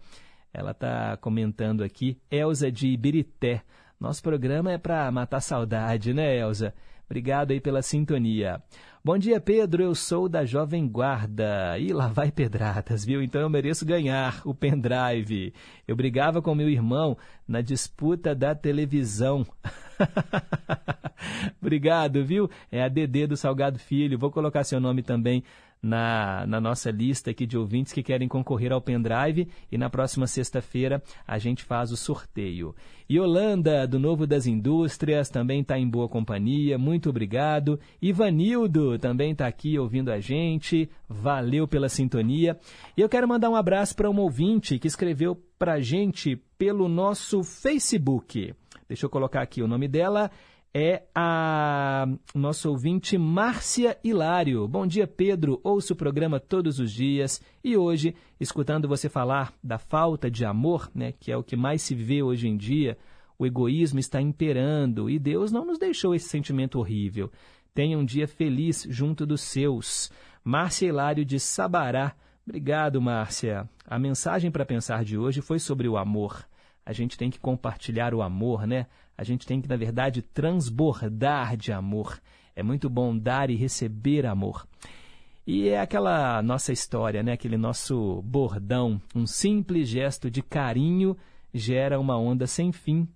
Ela está comentando aqui, Elza de Ibirité. Nosso programa é para matar saudade, né, Elza? Obrigado aí pela sintonia. Bom dia, Pedro. Eu sou da Jovem Guarda. E lá vai pedradas, viu? Então eu mereço ganhar o pendrive. Eu brigava com meu irmão na disputa da televisão. Obrigado, viu? É a Dedê do Salgado Filho. Vou colocar seu nome também na, na nossa lista aqui de ouvintes que querem concorrer ao pendrive e na próxima sexta-feira a gente faz o sorteio. Yolanda, do Novo das Indústrias, também está em boa companhia, muito obrigado. Ivanildo também está aqui ouvindo a gente, valeu pela sintonia. E eu quero mandar um abraço para um ouvinte que escreveu para a gente pelo nosso Facebook. Deixa eu colocar aqui o nome dela é a nossa ouvinte Márcia Hilário. Bom dia, Pedro. Ouço o programa todos os dias e hoje, escutando você falar da falta de amor, né, que é o que mais se vê hoje em dia, o egoísmo está imperando e Deus não nos deixou esse sentimento horrível. Tenha um dia feliz junto dos seus. Márcia Hilário de Sabará. Obrigado, Márcia. A mensagem para pensar de hoje foi sobre o amor. A gente tem que compartilhar o amor, né? A gente tem que, na verdade, transbordar de amor. É muito bom dar e receber amor. E é aquela nossa história, né? aquele nosso bordão. Um simples gesto de carinho gera uma onda sem fim.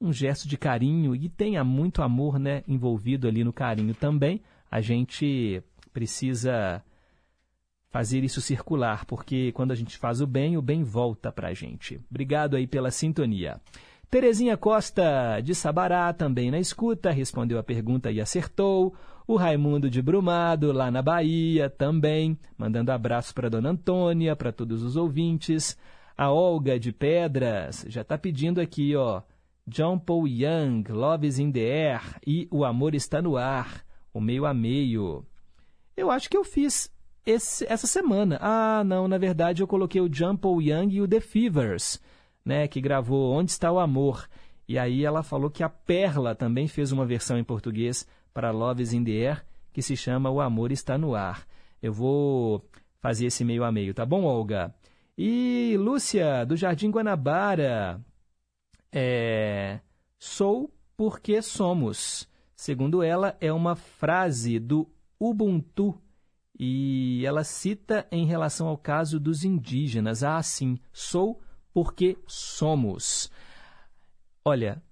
Um gesto de carinho e tenha muito amor né? envolvido ali no carinho também. A gente precisa fazer isso circular, porque quando a gente faz o bem, o bem volta para a gente. Obrigado aí pela sintonia. Terezinha Costa, de Sabará, também na escuta, respondeu a pergunta e acertou. O Raimundo de Brumado, lá na Bahia, também, mandando abraço para Dona Antônia, para todos os ouvintes. A Olga de Pedras já está pedindo aqui, ó. John Paul Young, Love is in the Air e O Amor Está no Ar, o meio a meio. Eu acho que eu fiz esse, essa semana. Ah, não, na verdade eu coloquei o John Paul Young e o The Fevers né, que gravou Onde Está o Amor. E aí ela falou que a Perla também fez uma versão em português para Love is in the Air, que se chama O Amor Está no Ar. Eu vou fazer esse meio a meio, tá bom, Olga? E Lúcia, do Jardim Guanabara, é... Sou porque somos. Segundo ela, é uma frase do Ubuntu e ela cita em relação ao caso dos indígenas. Ah, sim, sou porque somos. Olha,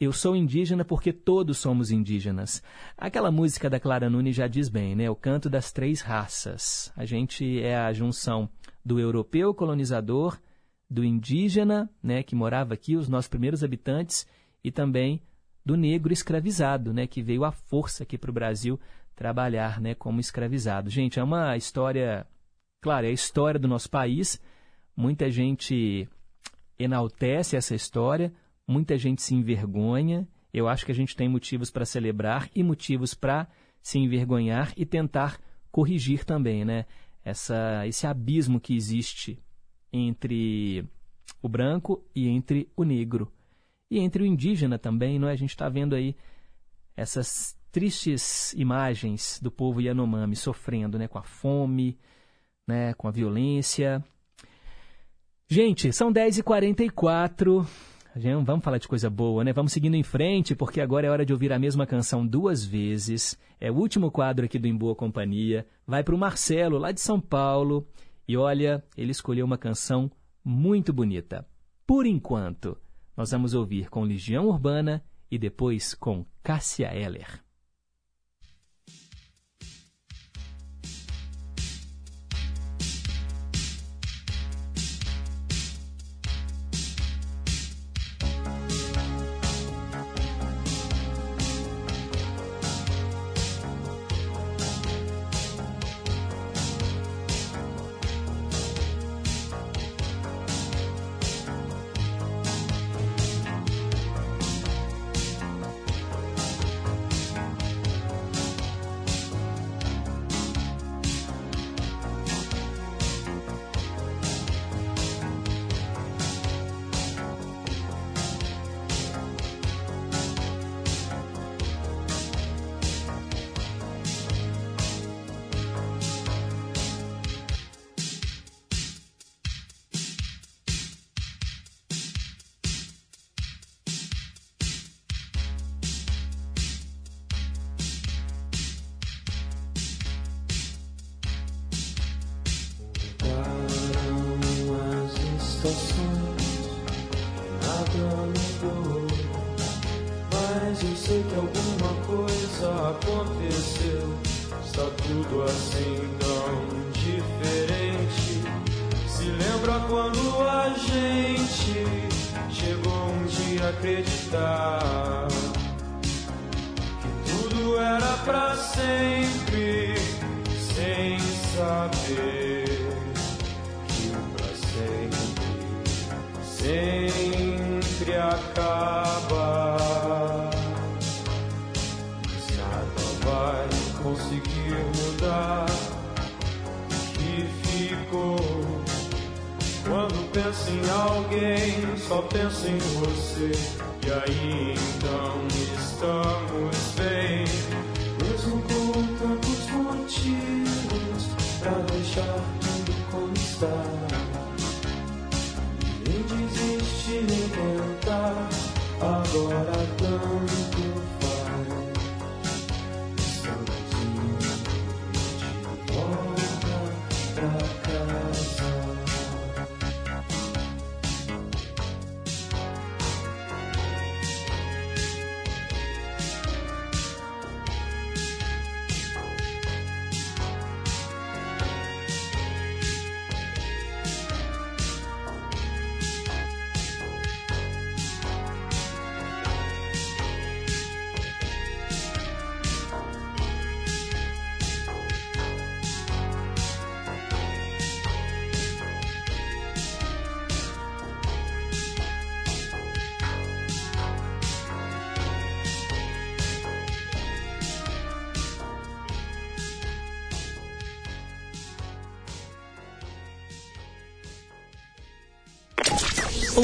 eu sou indígena porque todos somos indígenas. Aquela música da Clara Nunes já diz bem, né? O canto das três raças. A gente é a junção do europeu colonizador, do indígena, né, que morava aqui, os nossos primeiros habitantes, e também do negro escravizado, né, que veio à força aqui para o Brasil trabalhar, né, como escravizado. Gente, é uma história, claro, é a história do nosso país. Muita gente enaltece essa história, muita gente se envergonha. Eu acho que a gente tem motivos para celebrar e motivos para se envergonhar e tentar corrigir também, né? Essa, esse abismo que existe entre o branco e entre o negro. E entre o indígena também, não é? A gente está vendo aí essas tristes imagens do povo Yanomami sofrendo né, com a fome, né, com a violência. Gente, são 10h44. Vamos falar de coisa boa, né? Vamos seguindo em frente, porque agora é hora de ouvir a mesma canção duas vezes. É o último quadro aqui do Em Boa Companhia. Vai para o Marcelo, lá de São Paulo. E olha, ele escolheu uma canção muito bonita. Por enquanto, nós vamos ouvir com Legião Urbana e depois com Cássia Eller. Era pra sempre, sem saber sempre acaba. Mas nada vai conseguir mudar o que ficou. Quando penso em alguém, só penso em você. E aí então estamos bem, mesmo com tantos motivos pra deixar tudo como está. Nem tentar, agora tanto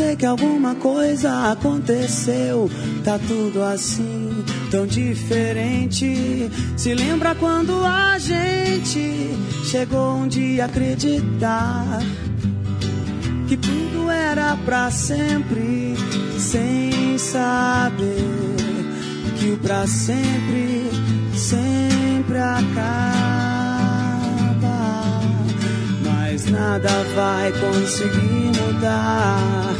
Sei que alguma coisa aconteceu. Tá tudo assim, tão diferente. Se lembra quando a gente chegou um dia a acreditar que tudo era pra sempre, sem saber que o pra sempre sempre acaba. Mas nada vai conseguir mudar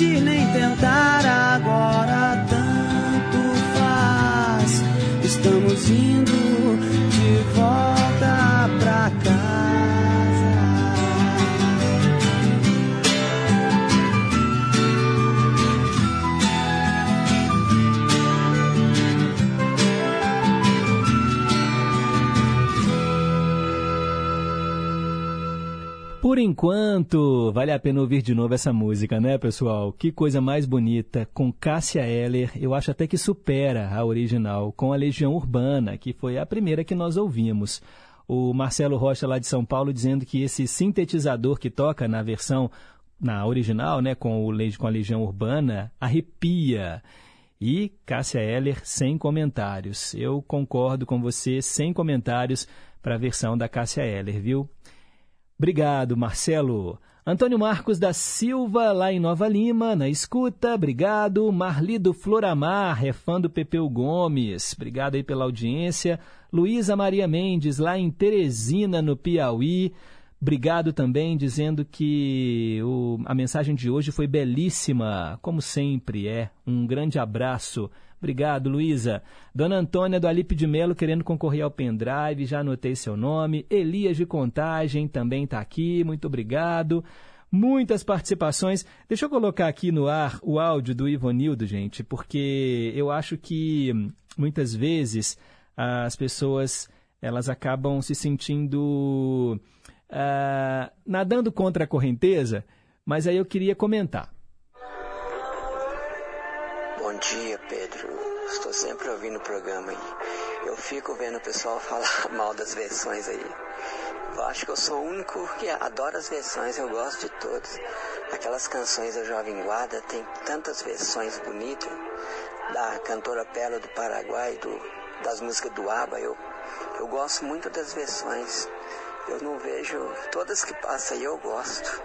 Nem tentar Por enquanto, vale a pena ouvir de novo essa música, né, pessoal? Que coisa mais bonita, com Cássia Eller, eu acho até que supera a original, com a Legião Urbana, que foi a primeira que nós ouvimos. O Marcelo Rocha, lá de São Paulo, dizendo que esse sintetizador que toca na versão, na original, né, com, o, com a Legião Urbana, arrepia. E Cássia Eller, sem comentários. Eu concordo com você, sem comentários, para a versão da Cássia Eller, viu? Obrigado, Marcelo. Antônio Marcos da Silva, lá em Nova Lima, na escuta. Obrigado. Marlido Floramar, é fã do Pepeu Gomes. Obrigado aí pela audiência. Luísa Maria Mendes, lá em Teresina, no Piauí. Obrigado também, dizendo que o, a mensagem de hoje foi belíssima, como sempre é. Um grande abraço. Obrigado, Luísa. Dona Antônia do Alipe de Melo querendo concorrer ao pendrive, já anotei seu nome. Elias de Contagem também está aqui, muito obrigado. Muitas participações. Deixa eu colocar aqui no ar o áudio do Ivonildo, gente, porque eu acho que muitas vezes as pessoas elas acabam se sentindo uh, nadando contra a correnteza, mas aí eu queria comentar. Dia, Pedro. Estou sempre ouvindo o programa aí. Eu fico vendo o pessoal falar mal das versões aí. Eu acho que eu sou o único que adora as versões, eu gosto de todas. Aquelas canções da Jovem Guarda tem tantas versões bonitas. Da cantora Pérola do Paraguai, do, das músicas do ABBA, eu, eu gosto muito das versões. Eu não vejo. Todas que passam aí eu gosto.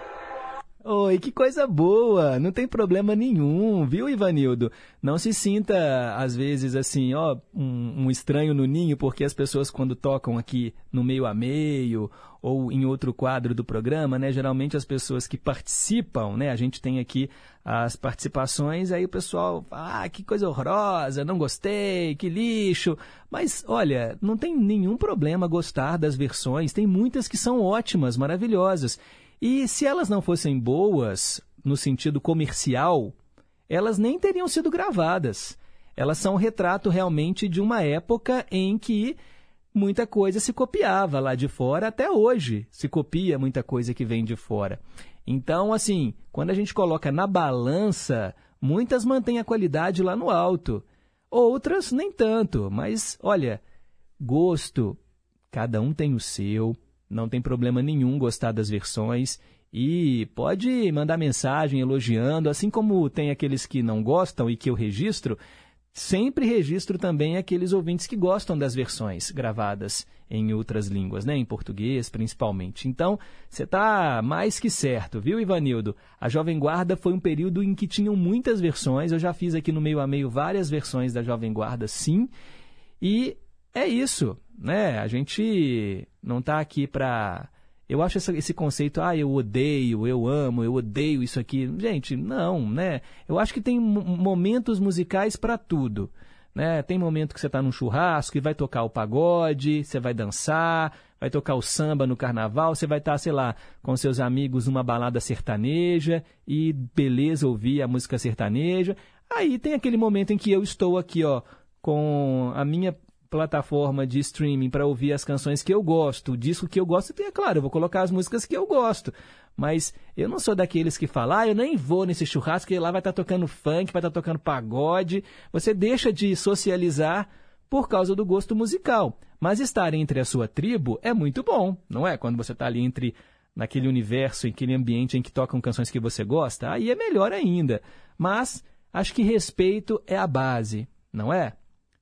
Oi, que coisa boa! Não tem problema nenhum, viu, Ivanildo? Não se sinta, às vezes, assim, ó, um, um, estranho no ninho, porque as pessoas, quando tocam aqui no meio a meio ou em outro quadro do programa, né? Geralmente as pessoas que participam, né? A gente tem aqui as participações, aí o pessoal, ah, que coisa horrorosa, não gostei, que lixo. Mas, olha, não tem nenhum problema gostar das versões, tem muitas que são ótimas, maravilhosas. E se elas não fossem boas no sentido comercial, elas nem teriam sido gravadas. Elas são um retrato realmente de uma época em que muita coisa se copiava lá de fora, até hoje se copia muita coisa que vem de fora. Então, assim, quando a gente coloca na balança, muitas mantêm a qualidade lá no alto, outras nem tanto, mas olha, gosto, cada um tem o seu, não tem problema nenhum gostar das versões e pode mandar mensagem elogiando, assim como tem aqueles que não gostam e que eu registro, sempre registro também aqueles ouvintes que gostam das versões gravadas em outras línguas, né? em português principalmente. Então, você está mais que certo, viu, Ivanildo? A Jovem Guarda foi um período em que tinham muitas versões, eu já fiz aqui no meio a meio várias versões da Jovem Guarda, sim, e é isso, né? A gente não está aqui para. Eu acho esse conceito, ah, eu odeio, eu amo, eu odeio isso aqui. Gente, não, né? Eu acho que tem momentos musicais para tudo. Né? Tem momento que você está num churrasco e vai tocar o pagode, você vai dançar, vai tocar o samba no carnaval, você vai estar, tá, sei lá, com seus amigos numa balada sertaneja e beleza ouvir a música sertaneja. Aí tem aquele momento em que eu estou aqui, ó, com a minha plataforma de streaming para ouvir as canções que eu gosto, o disco que eu gosto, é claro, eu vou colocar as músicas que eu gosto. Mas eu não sou daqueles que falam, ah, eu nem vou nesse churrasco, que lá vai estar tá tocando funk, vai estar tá tocando pagode. Você deixa de socializar por causa do gosto musical. Mas estar entre a sua tribo é muito bom, não é? Quando você está ali entre naquele universo, aquele ambiente em que tocam canções que você gosta, aí é melhor ainda. Mas acho que respeito é a base, não é?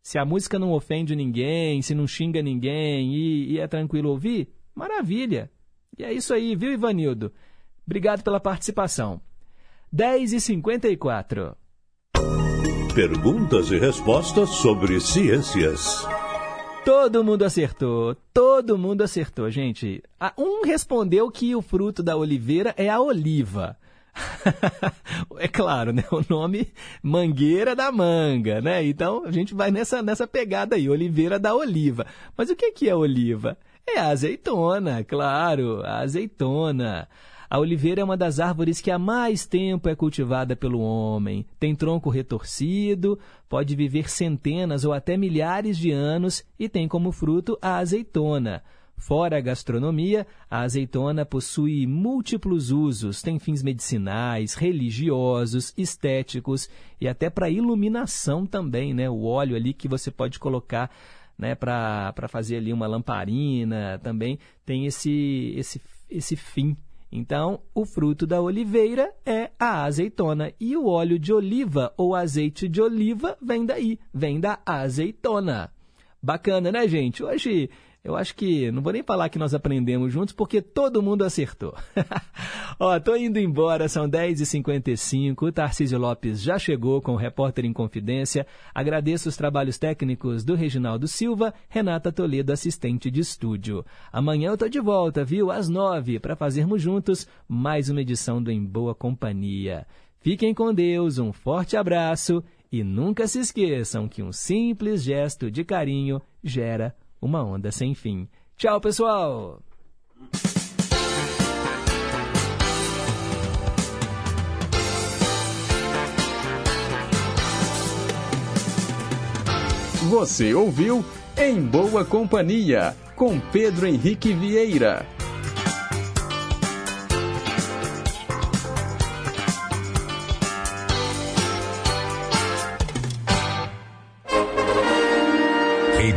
Se a música não ofende ninguém, se não xinga ninguém e, e é tranquilo ouvir, maravilha. E é isso aí, viu, Ivanildo? Obrigado pela participação. 10 e 54 Perguntas e respostas sobre ciências. Todo mundo acertou, todo mundo acertou, gente. Um respondeu que o fruto da oliveira é a oliva. é claro, né? O nome mangueira da manga, né? Então a gente vai nessa, nessa pegada aí, oliveira da oliva. Mas o que, que é oliva? É a azeitona, claro, a azeitona. A oliveira é uma das árvores que há mais tempo é cultivada pelo homem. Tem tronco retorcido, pode viver centenas ou até milhares de anos e tem como fruto a azeitona. Fora a gastronomia, a azeitona possui múltiplos usos, tem fins medicinais, religiosos, estéticos e até para iluminação também, né? O óleo ali que você pode colocar né, para fazer ali uma lamparina também tem esse, esse, esse fim então, o fruto da oliveira é a azeitona e o óleo de oliva ou azeite de oliva vem daí, vem da azeitona. Bacana, né, gente? Hoje eu acho que não vou nem falar que nós aprendemos juntos, porque todo mundo acertou. Ó, tô indo embora, são 10h55. O Tarcísio Lopes já chegou com o repórter em confidência. Agradeço os trabalhos técnicos do Reginaldo Silva, Renata Toledo, assistente de estúdio. Amanhã eu tô de volta, viu? Às 9 para fazermos juntos mais uma edição do Em Boa Companhia. Fiquem com Deus, um forte abraço e nunca se esqueçam que um simples gesto de carinho gera uma onda sem fim. Tchau, pessoal! Você ouviu Em Boa Companhia, com Pedro Henrique Vieira.